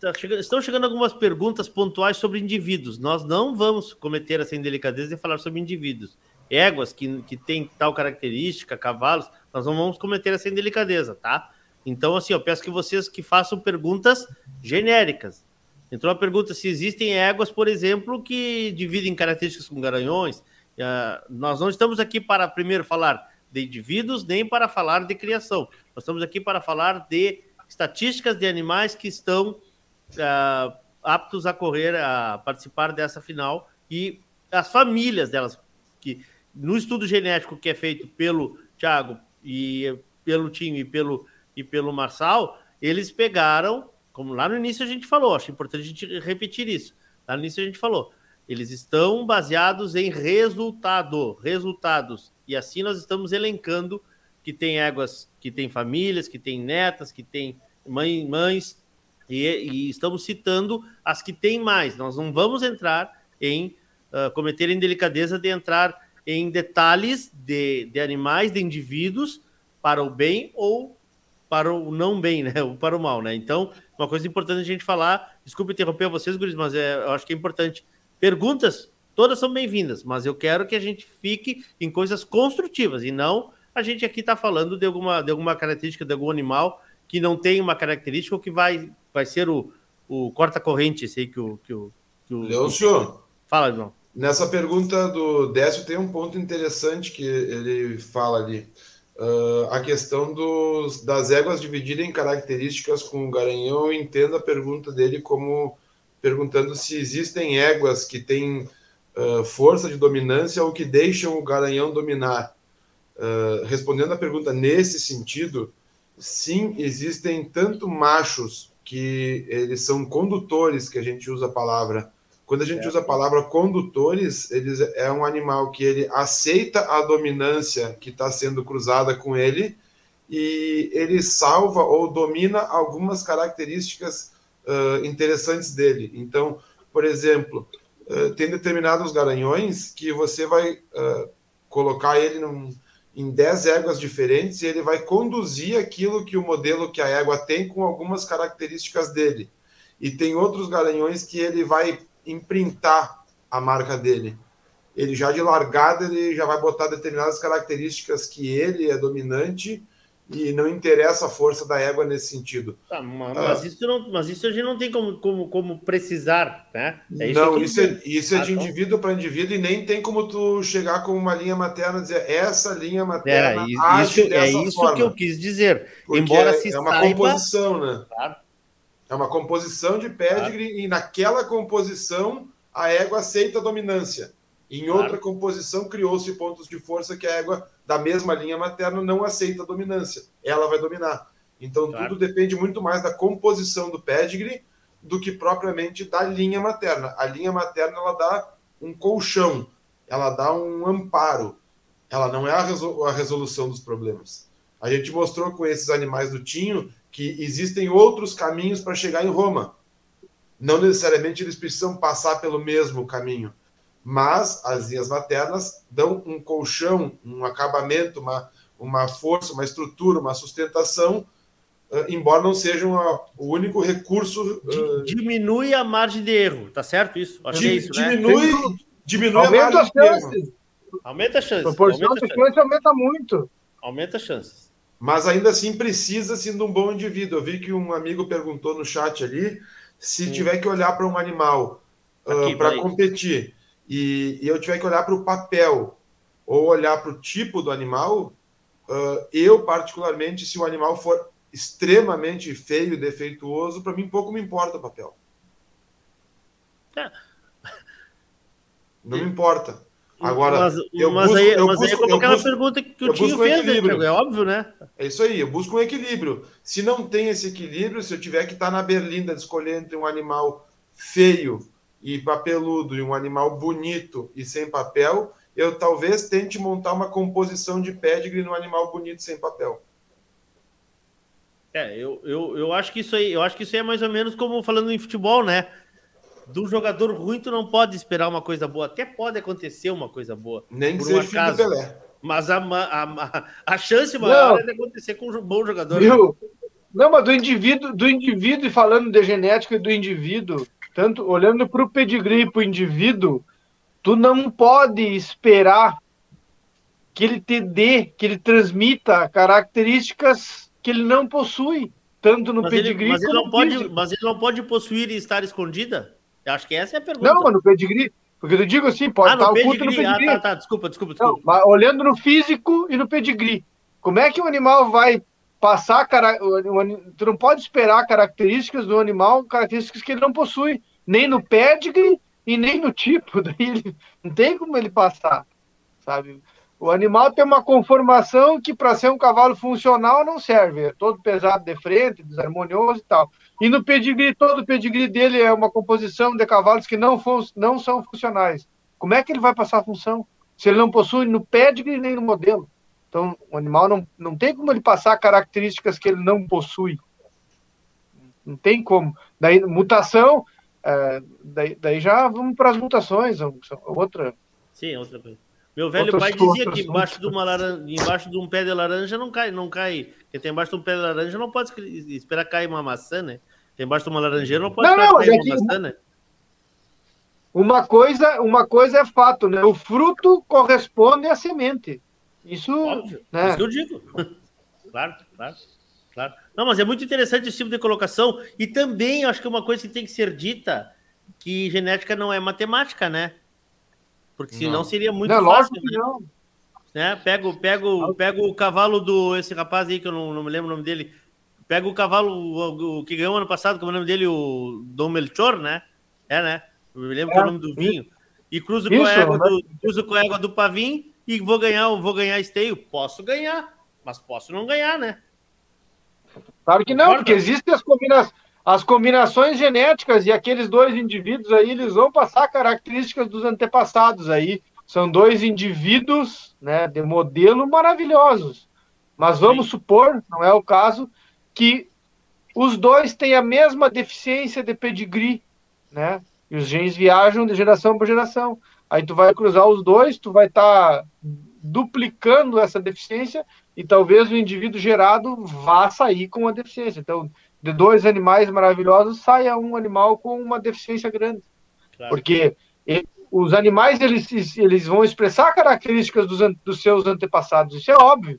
tá chegando, estão chegando algumas perguntas pontuais sobre indivíduos. Nós não vamos cometer essa indelicadeza de falar sobre indivíduos. Éguas que, que têm tal característica, cavalos, nós não vamos cometer essa indelicadeza, tá? Então, assim, eu peço que vocês que façam perguntas genéricas. Entrou a pergunta se existem éguas, por exemplo, que dividem características com garanhões. Uh, nós não estamos aqui para, primeiro, falar de indivíduos, nem para falar de criação. Nós estamos aqui para falar de estatísticas de animais que estão uh, aptos a correr, a participar dessa final e as famílias delas, que no estudo genético que é feito pelo Thiago e pelo time e pelo, e pelo Marçal, eles pegaram, como lá no início a gente falou, acho importante a gente repetir isso. Lá no início a gente falou, eles estão baseados em resultado, resultados. E assim nós estamos elencando que tem éguas, que tem famílias, que tem netas, que tem mãe, mães, e, e, estamos citando as que têm mais. Nós não vamos entrar em uh, cometer indelicadeza de entrar em detalhes de, de animais, de indivíduos, para o bem ou para o não bem, né? *laughs* Ou para o mal, né? Então, uma coisa importante a gente falar, desculpe interromper vocês, Guris, mas é, eu acho que é importante Perguntas, todas são bem-vindas, mas eu quero que a gente fique em coisas construtivas e não a gente aqui está falando de alguma, de alguma característica de algum animal que não tem uma característica ou que vai, vai ser o, o corta-corrente, aí que o. Que o, que o Leôncio, fala, irmão. Nessa pergunta do Décio tem um ponto interessante que ele fala ali. Uh, a questão dos, das éguas dividirem em características com o garanhão, eu entendo a pergunta dele como perguntando se existem éguas que têm uh, força de dominância ou que deixam o garanhão dominar. Uh, respondendo a pergunta nesse sentido, sim, existem tanto machos que eles são condutores, que a gente usa a palavra. Quando a gente é. usa a palavra condutores, eles é um animal que ele aceita a dominância que está sendo cruzada com ele e ele salva ou domina algumas características uh, interessantes dele. Então, por exemplo, uh, tem determinados garanhões que você vai uh, colocar ele num, em 10 éguas diferentes e ele vai conduzir aquilo que o modelo que a égua tem com algumas características dele. E tem outros garanhões que ele vai imprintar a marca dele. Ele já de largada ele já vai botar determinadas características que ele é dominante e não interessa a força da égua nesse sentido. Tá, mas, ah. isso não, mas isso a gente não tem como, como, como precisar, né? É isso não, isso é, isso é de ah, indivíduo para indivíduo e nem tem como tu chegar com uma linha materna e dizer essa linha materna é, isso, É isso forma. que eu quis dizer. Porque Embora é, se é uma saiba... composição, né? Claro. É uma composição de pedigree claro. e naquela composição a égua aceita a dominância. Em outra claro. composição, criou-se pontos de força que a égua da mesma linha materna não aceita a dominância. Ela vai dominar. Então, claro. tudo depende muito mais da composição do pedigree do que propriamente da linha materna. A linha materna ela dá um colchão, ela dá um amparo. Ela não é a resolução dos problemas. A gente mostrou com esses animais do Tinho que existem outros caminhos para chegar em Roma. Não necessariamente eles precisam passar pelo mesmo caminho mas as linhas maternas dão um colchão, um acabamento, uma, uma força, uma estrutura, uma sustentação, uh, embora não seja uma, o único recurso. Uh, diminui a margem de erro, tá certo isso? Achei isso né? diminui, né? diminui aumenta a margem de erro. Aumenta a chance. A proporção aumenta de chance aumenta muito. Aumenta as chances. Mas ainda assim precisa-se de um bom indivíduo. Eu vi que um amigo perguntou no chat ali se hum. tiver que olhar para um animal uh, para competir e, e eu tiver que olhar para o papel ou olhar para o tipo do animal, uh, eu, particularmente, se o animal for extremamente feio, defeituoso, para mim pouco me importa o papel. É. Não me importa. Agora, mas, eu mas busco, aí, eu mas aí é busco, como eu aquela busco- pergunta que o Tinho um fez, né? É óbvio, né? É isso aí, eu busco um equilíbrio. Se não tem esse equilíbrio, se eu tiver que estar na berlinda de escolher entre um animal feio e papeludo e um animal bonito e sem papel, eu talvez tente montar uma composição de pedigree no animal bonito sem papel. É, eu, eu, eu acho que isso aí, eu acho que isso aí é mais ou menos como falando em futebol, né? Do jogador ruim, tu não pode esperar uma coisa boa. Até pode acontecer uma coisa boa. Nem que seja um filho do acaso. Pelé. Mas a, a, a chance maior Não. é de acontecer com um bom jogador. Viu? Não, mas do indivíduo, do indivíduo, e falando de genética do indivíduo, tanto olhando para o pedigree para o indivíduo, tu não pode esperar que ele te dê, que ele transmita características que ele não possui, tanto no Mas ele, pedigree mas, ele como não no pode, mas ele não pode possuir e estar escondida? Eu acho que essa é a pergunta. Não, no pedigree, porque eu digo assim, pode ah, estar no oculto no pedigree. pedigree. Ah, tá, tá. Desculpa, desculpa, Não, desculpa. mas olhando no físico e no pedigree. Como é que o animal vai passar. Cara... Tu não pode esperar características do animal, características que ele não possui, nem no pedigree e nem no tipo. *laughs* Daí ele... não tem como ele passar, sabe? O animal tem uma conformação que, para ser um cavalo funcional, não serve. É todo pesado de frente, desarmonioso e tal. E no pedigree, todo o pedigree dele é uma composição de cavalos que não, não são funcionais. Como é que ele vai passar a função? Se ele não possui no pedigree nem no modelo. Então, o animal não, não tem como ele passar características que ele não possui. Não tem como. Daí, mutação, é, daí, daí já vamos para as mutações, são outra. Sim, outra coisa. Meu velho pai dizia que embaixo de, uma laranja, embaixo de um pé de laranja não cai, não cai. Quem tem embaixo de um pé de laranja não pode esperar cair uma maçã, né? Tem embaixo de uma laranjeira não pode Não, não, é que- né? Uma coisa, uma coisa é fato, né? O fruto corresponde à semente. Isso, né? Isso que eu digo. *laughs* claro, claro, claro. Não, mas é muito interessante esse tipo de colocação. E também acho que uma coisa que tem que ser dita que genética não é matemática, né? Porque senão Não. seria muito Não, fácil. lógico né? não. né? Pego, pego, pego o cavalo do esse rapaz aí que eu não, não me lembro o nome dele. Pega o cavalo o, o que ganhou ano passado, como é o nome dele, o Dom Melchor, né? É, né? Eu me lembro que é o nome do vinho. E cruzo com, a Isso, égua né? do, cruzo com a égua do Pavim e vou ganhar, vou ganhar esteio. Posso ganhar, mas posso não ganhar, né? Claro que não, porque existem as, combina as combinações genéticas e aqueles dois indivíduos aí, eles vão passar características dos antepassados aí. São dois indivíduos né, de modelo maravilhosos. Mas vamos supor, não é o caso, que os dois têm a mesma deficiência de pedigree, né? E os genes viajam de geração por geração. Aí tu vai cruzar os dois, tu vai estar duplicando essa deficiência e talvez o indivíduo gerado vá sair com uma deficiência. Então, de dois animais maravilhosos, saia um animal com uma deficiência grande. Porque e- os animais eles, eles vão expressar características dos, dos seus antepassados, isso é óbvio.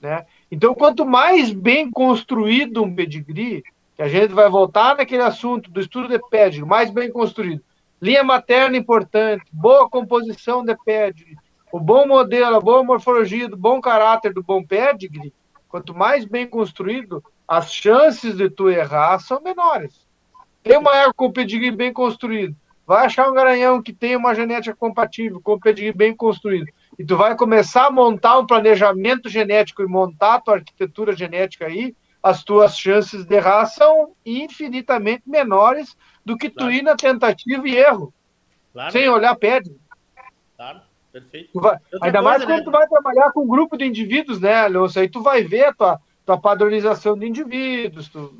Né? Então, quanto mais bem construído um pedigree, que a gente vai voltar naquele assunto do estudo de pedigree, mais bem construído, linha materna importante, boa composição de pedigree, o bom modelo, a boa morfologia, do bom caráter do bom pedigree, quanto mais bem construído, as chances de tu errar são menores. Tem uma égua com pedigree bem construído, vai achar um garanhão que tem uma genética compatível, com pedigree bem construído, e tu vai começar a montar um planejamento genético e montar a tua arquitetura genética aí, as tuas chances de errar são infinitamente menores do que tu ir na tentativa e erro, Claro. sem olhar pedigree. Claro, perfeito. Vai- ainda mais coisa, quando né? tu vai trabalhar com um grupo de indivíduos, né, Alonso? Aí tu vai ver a tua, tua padronização de indivíduos, tu,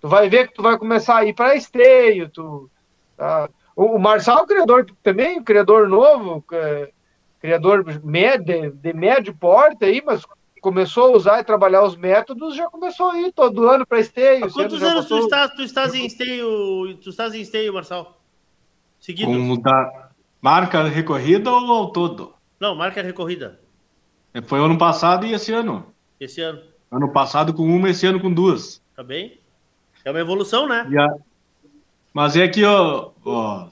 tu vai ver que tu vai começar a ir para esteio, tu, tá? o, o Marçal é um criador também, um criador novo, é, criador de, de médio porte aí, mas começou a usar e trabalhar os métodos, já começou a ir todo ano para esteio. Há quantos anos tu botou- estás, tu estás em esteio, tu estás em esteio, Marçal? Seguido. Com da marca recorrida ou ao todo? Não, marca recorrida. Foi ano passado e esse ano. Esse ano. Ano passado com uma, esse ano com duas. Tá bem? É uma evolução, né? A- Mas é que, ó, ó,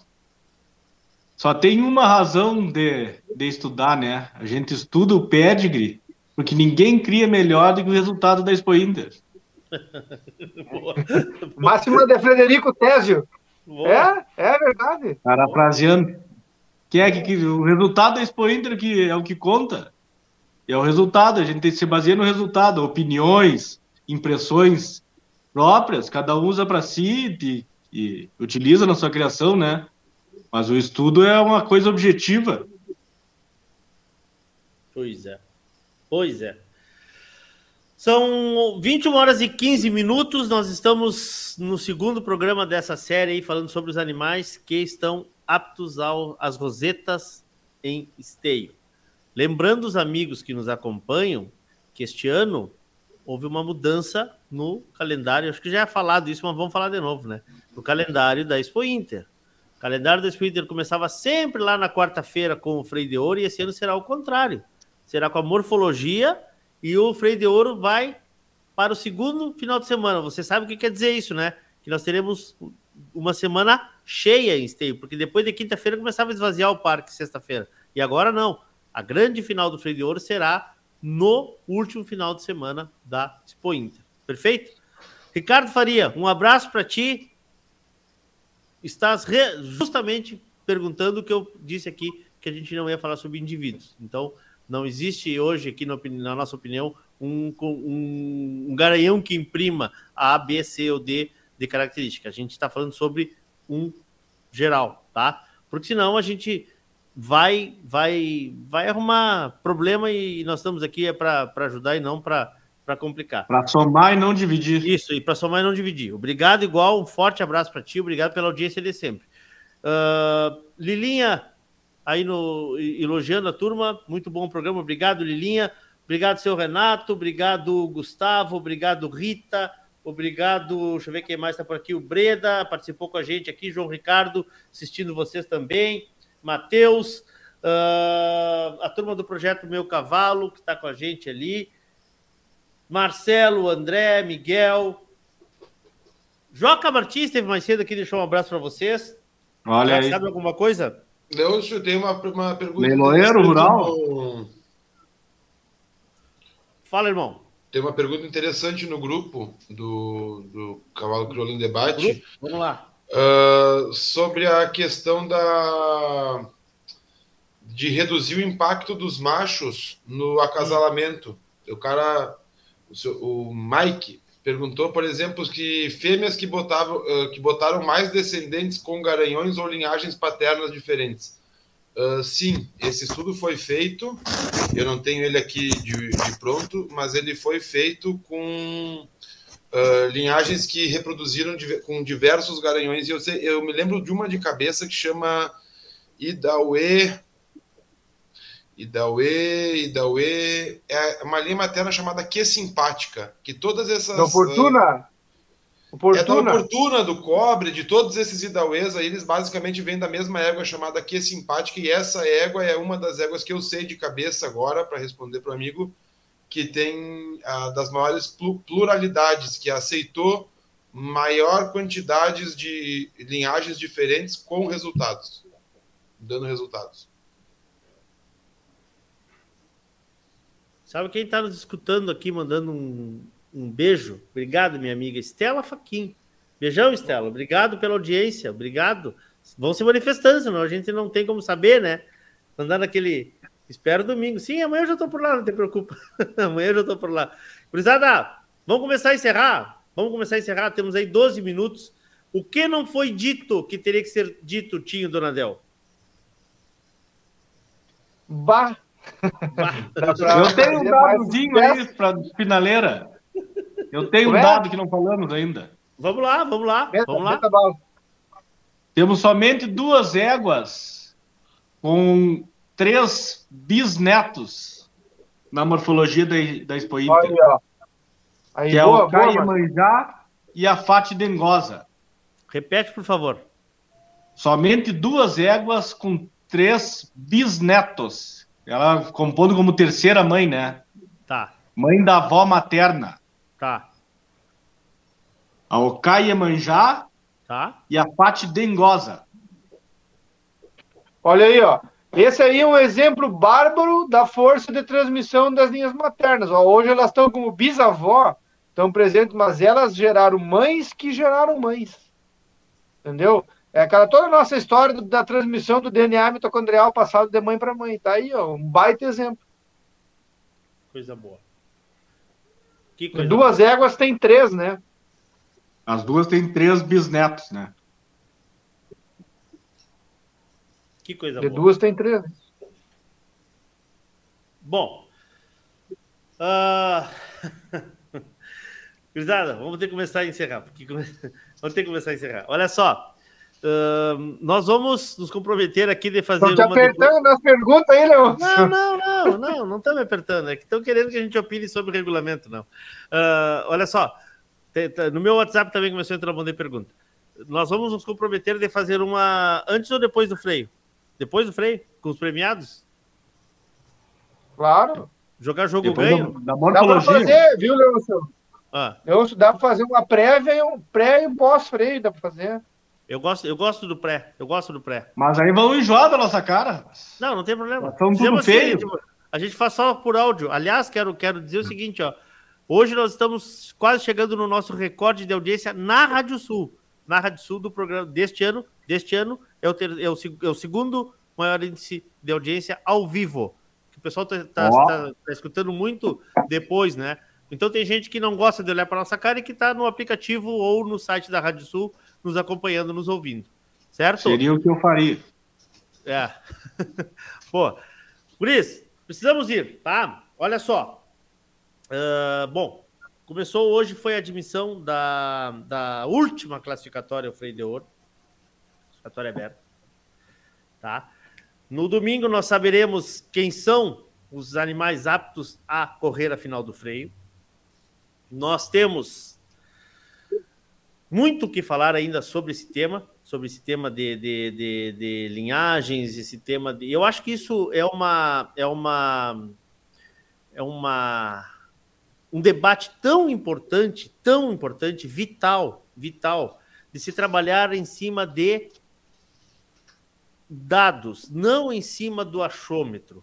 só tem uma razão de, de estudar, né? A gente estuda o pedigree, porque ninguém cria melhor do que o resultado da Expo Inter. *laughs* Máxima de Frederico Tésio. Boa. É, é verdade. Parafraseando. Quem é que, que o resultado da Expo Inter que é o que conta? É o resultado, a gente se baseia no resultado, opiniões, impressões próprias, cada um usa para si e, e utiliza na sua criação, né? Mas o estudo é uma coisa objetiva. Pois é. Pois é. São 21 horas e 15 minutos. Nós estamos no segundo programa dessa série aí, falando sobre os animais que estão aptos ao, às rosetas em esteio. Lembrando os amigos que nos acompanham que este ano houve uma mudança no calendário. Acho que já é falado isso, mas vamos falar de novo, né? No calendário da Expo Inter. Calendário da Expo Inter começava sempre lá na quarta-feira com o Freio de Ouro e esse ano será o contrário. Será com a morfologia e o Freio de Ouro vai para o segundo final de semana. Você sabe o que quer dizer isso, né? Que nós teremos uma semana cheia em esteio, porque depois de quinta-feira começava a esvaziar o parque sexta-feira. E agora não. A grande final do Freio de Ouro será no último final de semana da Expo Inter. Perfeito? Ricardo Faria, um abraço para ti. Estás justamente perguntando o que eu disse aqui, que a gente não ia falar sobre indivíduos. Então, não existe hoje, aqui no, na nossa opinião, um, um, um garanhão que imprima A, B, C ou D de característica. A gente está falando sobre um geral, tá? Porque senão a gente vai vai vai arrumar problema e nós estamos aqui é para ajudar e não para complicar. Para somar e não dividir. Isso, e para somar e não dividir. Obrigado, igual, um forte abraço para ti, obrigado pela audiência de sempre. Uh, Lilinha, aí no elogiando a turma, muito bom programa, obrigado, Lilinha. Obrigado, seu Renato, obrigado, Gustavo, obrigado, Rita, obrigado, deixa eu ver quem mais está por aqui, o Breda, participou com a gente aqui, João Ricardo, assistindo vocês também. Matheus, uh, a turma do projeto Meu Cavalo, que está com a gente ali, Marcelo, André, Miguel. Joca Martins esteve mais cedo aqui, deixou um abraço para vocês. Olha Já aí. Sabe alguma coisa? Leôncio, tem uma, uma pergunta. Leiloeiro rural? Fala, irmão. Tem uma pergunta interessante no grupo do, do Cavalo Crioulo em Debate. Vamos lá. Uh, sobre a questão da de reduzir o impacto dos machos no acasalamento. O cara, o, seu, o Mike perguntou, por exemplo, que fêmeas que botavam uh, que botaram mais descendentes com garanhões ou linhagens paternas diferentes. Uh, sim, esse estudo foi feito. Eu não tenho ele aqui de, de pronto, mas ele foi feito com uh, linhagens que reproduziram com diversos garanhões. E eu, sei, eu me lembro de uma de cabeça que chama Idaue. Idaue, Idaue. É uma linha materna chamada Que Simpática. Que todas essas. Da Fortuna? Oportuna. É da Oportuna, do Cobre, de todos esses Idauês aí, eles basicamente vêm da mesma égua chamada Que Simpática, e essa égua é uma das éguas que eu sei de cabeça agora, para responder para o amigo, que tem a das maiores pluralidades, que aceitou maior quantidades de linhagens diferentes com resultados, dando resultados. Sabe quem está nos escutando aqui, mandando um, um beijo? Obrigado, minha amiga Estela Faquin. Beijão, Estela. Obrigado pela audiência. Obrigado. Vão se manifestando, senão a gente não tem como saber, né? Mandando aquele Espero domingo. Sim, amanhã eu já estou por lá, não te preocupa. *laughs* amanhã eu já estou por lá. Cruzada, vamos começar a encerrar? Vamos começar a encerrar. Temos aí 12 minutos. O que não foi dito que teria que ser dito, Tinho Donadel? Bah! Eu tenho um dadozinho aí para finaleira. Eu tenho um é? dado que não falamos ainda. Vamos lá, vamos lá, meta, vamos lá. Temos somente duas éguas com três bisnetos na morfologia da, da Expo Inter. Aí, que boa, é o Caimanjá e a Fati Dengosa. Repete, por favor. Somente duas éguas com três bisnetos. Ela compondo como terceira mãe, né? Tá. Mãe da avó materna. Tá. A Okai Manjá tá. e a Fati Dengosa. Olha aí, ó. Esse aí é um exemplo bárbaro da força de transmissão das linhas maternas. Ó, hoje elas estão como bisavó, estão presentes, mas elas geraram mães que geraram mães. Entendeu? É aquela toda a nossa história do, da transmissão do DNA mitocondrial passado de mãe para mãe. Tá aí, ó, um baita exemplo. Coisa boa. Que coisa duas boa. éguas tem três, né? As duas têm três bisnetos, né? Que coisa de boa. De duas tem três. Bom. Uh... *laughs* Cruzada, vamos ter que começar a encerrar. Porque... *laughs* vamos ter que começar a encerrar. Olha só. Uh, nós vamos nos comprometer aqui de fazer. Estão te apertando nas perguntas aí, Leão? Não, não, não, não, não estão me apertando. É que estão querendo que a gente opine sobre o regulamento, não. Uh, olha só, no meu WhatsApp também começou a entrar um monte de pergunta. Nós vamos nos comprometer de fazer uma antes ou depois do freio? Depois do freio? Com os premiados? Claro. Jogar jogo depois ganho? Da, da dá para fazer, viu, Leôncio? Ah. Leôncio, dá para fazer uma prévia e um pré e um pós-freio, dá para fazer. Eu gosto, eu gosto do pré. Eu gosto do pré. Mas aí vão enjoar da nossa cara. Não, não tem problema. Estamos tudo feio. Assim, a gente faz só por áudio. Aliás, quero, quero dizer o seguinte, ó. Hoje nós estamos quase chegando no nosso recorde de audiência na Rádio Sul. Na Rádio Sul do programa deste ano. Deste ano é o, ter, é o, é o segundo maior índice de audiência ao vivo. Que o pessoal está tá, oh. tá, tá escutando muito depois, né? Então tem gente que não gosta de olhar para nossa cara e que está no aplicativo ou no site da Rádio Sul nos acompanhando, nos ouvindo. Certo? Seria o que eu faria. É. *laughs* Pô, isso, precisamos ir, tá? Olha só. Uh, bom, começou hoje, foi a admissão da, da última classificatória, o Freio de Ouro. Classificatória aberta. Tá? No domingo nós saberemos quem são os animais aptos a correr a final do freio. Nós temos muito o que falar ainda sobre esse tema, sobre esse tema de, de, de, de, linhagens, esse tema de. Eu acho que isso é uma é uma é uma um debate tão importante, tão importante, vital, vital, de se trabalhar em cima de dados, não em cima do achômetro.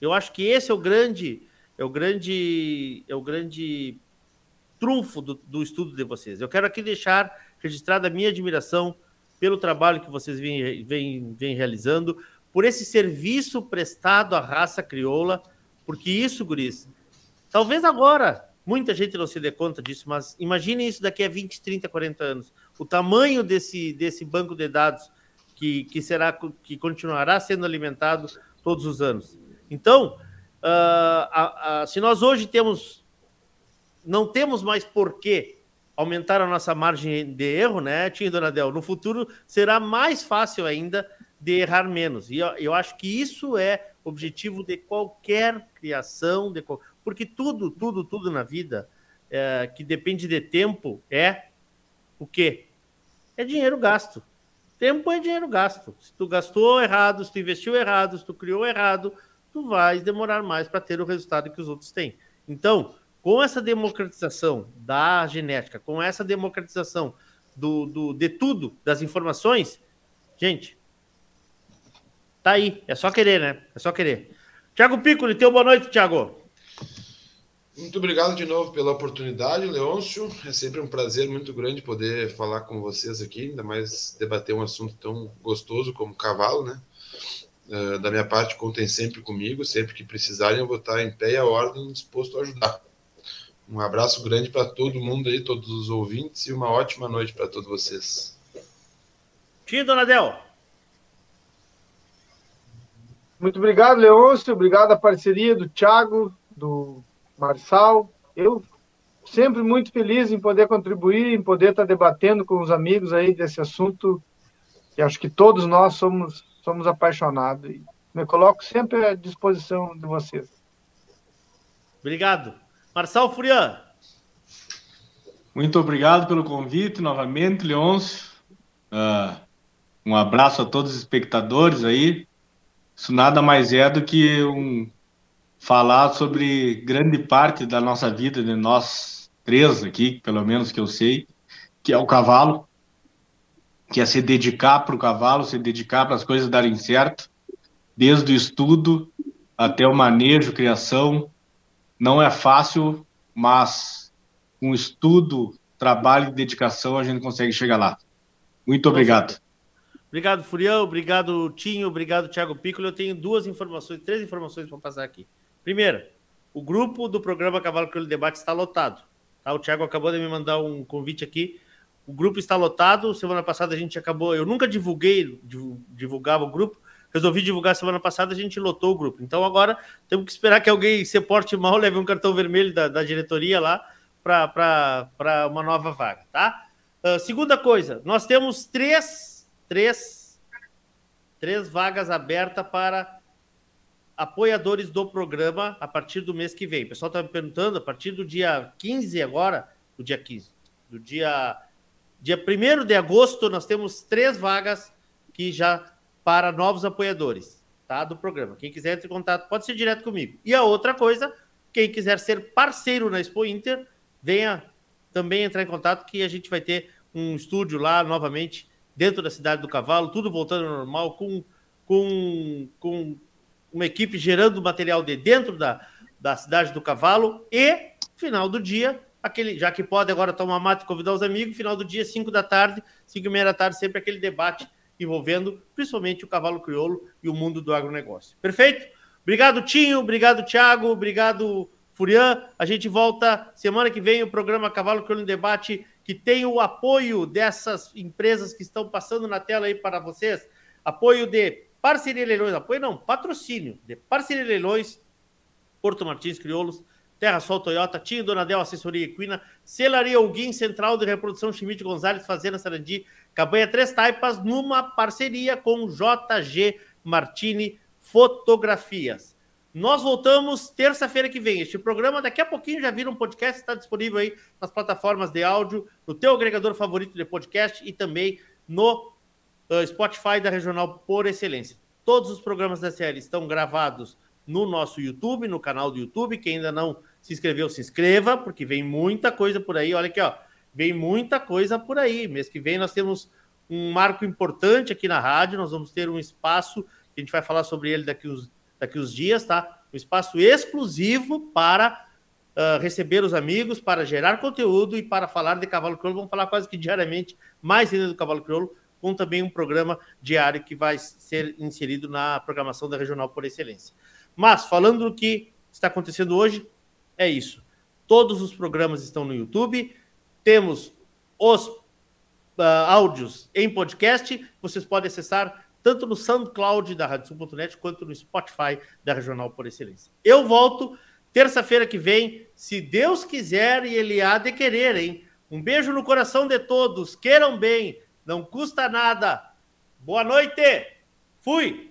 Eu acho que esse é o grande é o grande é o grande trunfo do, do estudo de vocês. Eu quero aqui deixar registrada a minha admiração pelo trabalho que vocês vêm, realizando, por esse serviço prestado à raça crioula, porque isso, guris, talvez agora muita gente não se dê conta disso, mas imagine isso daqui a 20, 30, 40 anos. O tamanho desse, desse banco de dados que, que será que continuará sendo alimentado todos os anos. Então, uh, se nós hoje temos não temos mais por que aumentar a nossa margem de erro, né, Tinho Donadel? No futuro será mais fácil ainda de errar menos. E eu, eu acho que isso é objetivo de qualquer criação, de, porque tudo, tudo, tudo na vida é, que depende de tempo é o quê? É dinheiro gasto. Tempo é dinheiro gasto. Se tu gastou errado, se tu investiu errado, se tu criou errado, tu vais demorar mais para ter o resultado que os outros têm. Então, com essa democratização da genética, com essa democratização do, do, de tudo, das informações, gente, tá aí. É só querer, né? É só querer. Tiago Piccoli, teu boa noite, Tiago. Muito obrigado de novo pela oportunidade, Leôncio. É sempre um prazer muito grande poder falar com vocês aqui, ainda mais debater um assunto tão gostoso como cavalo, né? Uh, da minha parte, contem sempre comigo. Sempre que precisarem, eu vou estar em pé e a ordem, disposto a ajudar. Um abraço grande para todo mundo aí, todos os ouvintes, e uma ótima noite para todos vocês. Tio Donadel. Muito obrigado, Leôncio. Obrigado a parceria do Thiago, do Marçal. Eu sempre muito feliz em poder contribuir, em poder estar debatendo com os amigos aí desse assunto, que acho que todos nós somos, somos apaixonados. E me coloco sempre à disposição de vocês. Obrigado. Marçal Furian. Muito obrigado pelo convite novamente, Leôncio. Uh, um abraço a todos os espectadores aí. Isso nada mais é do que um falar sobre grande parte da nossa vida, de nós três aqui, pelo menos que eu sei, que é o cavalo, que é se dedicar para o cavalo, se dedicar para as coisas darem certo, desde o estudo até o manejo, criação, não é fácil, mas com estudo, trabalho e dedicação a gente consegue chegar lá. Muito obrigado. Obrigado, Furião. Obrigado, Tinho. Obrigado, Thiago Piccolo. Eu tenho duas informações, três informações para passar aqui. Primeira, o grupo do programa Cavalo Crioulo Debate está lotado. Tá? O Thiago acabou de me mandar um convite aqui. O grupo está lotado. Semana passada a gente acabou. Eu nunca divulguei, divulgava o grupo. Resolvi divulgar semana passada, a gente lotou o grupo. Então agora temos que esperar que alguém se porte mal, leve um cartão vermelho da, da diretoria lá para uma nova vaga, tá? Uh, segunda coisa, nós temos três, três, três vagas abertas para apoiadores do programa a partir do mês que vem. O pessoal está me perguntando, a partir do dia 15 agora, do dia 15, do dia, dia 1 de agosto, nós temos três vagas que já para novos apoiadores tá, do programa. Quem quiser entrar em contato, pode ser direto comigo. E a outra coisa, quem quiser ser parceiro na Expo Inter, venha também entrar em contato que a gente vai ter um estúdio lá novamente dentro da cidade do Cavalo, tudo voltando ao normal, com, com, com uma equipe gerando material de dentro da, da cidade do Cavalo e final do dia, aquele, já que pode agora tomar mate e convidar os amigos, final do dia, 5 da tarde, 5 e meia da tarde, sempre aquele debate envolvendo principalmente o cavalo crioulo e o mundo do agronegócio. Perfeito? Obrigado, Tinho, obrigado, Thiago, obrigado, Furian. A gente volta semana que vem o programa Cavalo Crioulo em Debate, que tem o apoio dessas empresas que estão passando na tela aí para vocês. Apoio de Parceria Leilões, apoio não, patrocínio de Parceria Leilões, Porto Martins Crioulos, Terra Sol Toyota, Tinho Donadel Assessoria Equina, Celaria Alguim, Central de Reprodução Chimite Gonzalez, Fazenda Sarandi, Cabanha Três Taipas, numa parceria com JG Martini Fotografias. Nós voltamos terça-feira que vem. Este programa daqui a pouquinho já vira um podcast, está disponível aí nas plataformas de áudio, no teu agregador favorito de podcast e também no uh, Spotify da Regional por Excelência. Todos os programas da série estão gravados no nosso YouTube, no canal do YouTube. Quem ainda não se inscreveu, se inscreva, porque vem muita coisa por aí. Olha aqui, ó. Vem muita coisa por aí. Mês que vem nós temos um marco importante aqui na rádio. Nós vamos ter um espaço, a gente vai falar sobre ele daqui uns daqui uns dias, tá? Um espaço exclusivo para uh, receber os amigos, para gerar conteúdo e para falar de cavalo crioulo. Vamos falar quase que diariamente mais ainda do cavalo crioulo, com também um programa diário que vai ser inserido na programação da Regional por Excelência. Mas, falando do que está acontecendo hoje, é isso. Todos os programas estão no YouTube, temos os uh, áudios em podcast, vocês podem acessar tanto no SoundCloud da RadioSul.net quanto no Spotify da Regional por Excelência. Eu volto terça-feira que vem, se Deus quiser e Ele há de querer, hein? Um beijo no coração de todos, queiram bem, não custa nada. Boa noite, fui!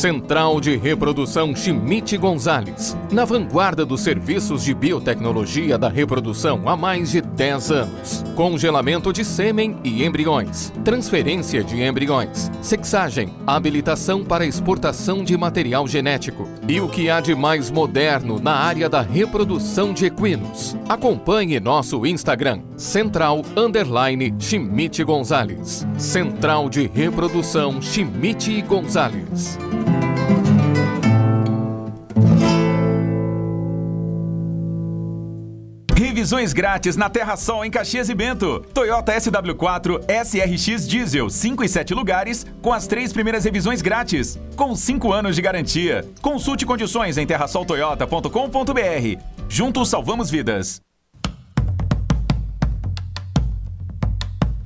Central de Reprodução Schmidt Gonzalez, na vanguarda dos serviços de biotecnologia da reprodução há mais de 10 anos. Congelamento de sêmen e embriões, transferência de embriões, sexagem, habilitação para exportação de material genético e o que há de mais moderno na área da reprodução de equinos. Acompanhe nosso Instagram, Central Underline Schmidt Gonzalez. Central de Reprodução Schmidt Gonzalez. Revisões grátis na Terra Sol em Caxias e Bento. Toyota SW4 SRX Diesel 5 e 7 lugares com as três primeiras revisões grátis, com 5 anos de garantia. Consulte condições em terrasoltoyota.com.br. Juntos salvamos vidas.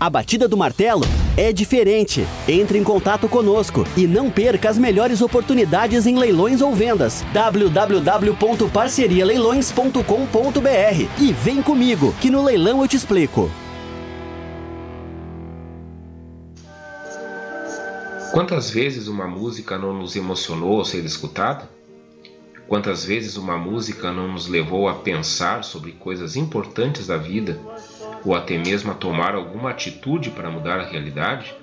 a batida do martelo é diferente. Entre em contato conosco e não perca as melhores oportunidades em leilões ou vendas. www.parcerialeilões.com.br e vem comigo, que no leilão eu te explico. Quantas vezes uma música não nos emocionou ao ser escutada? Quantas vezes uma música não nos levou a pensar sobre coisas importantes da vida ou até mesmo a tomar alguma atitude para mudar a realidade?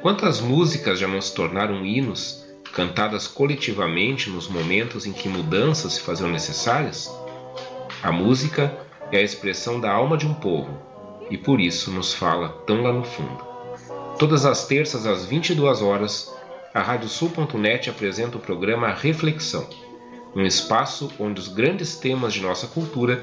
Quantas músicas já não se tornaram hinos, cantadas coletivamente nos momentos em que mudanças se faziam necessárias? A música é a expressão da alma de um povo e por isso nos fala tão lá no fundo. Todas as terças às 22 horas, a Radiosul.net apresenta o programa Reflexão, um espaço onde os grandes temas de nossa cultura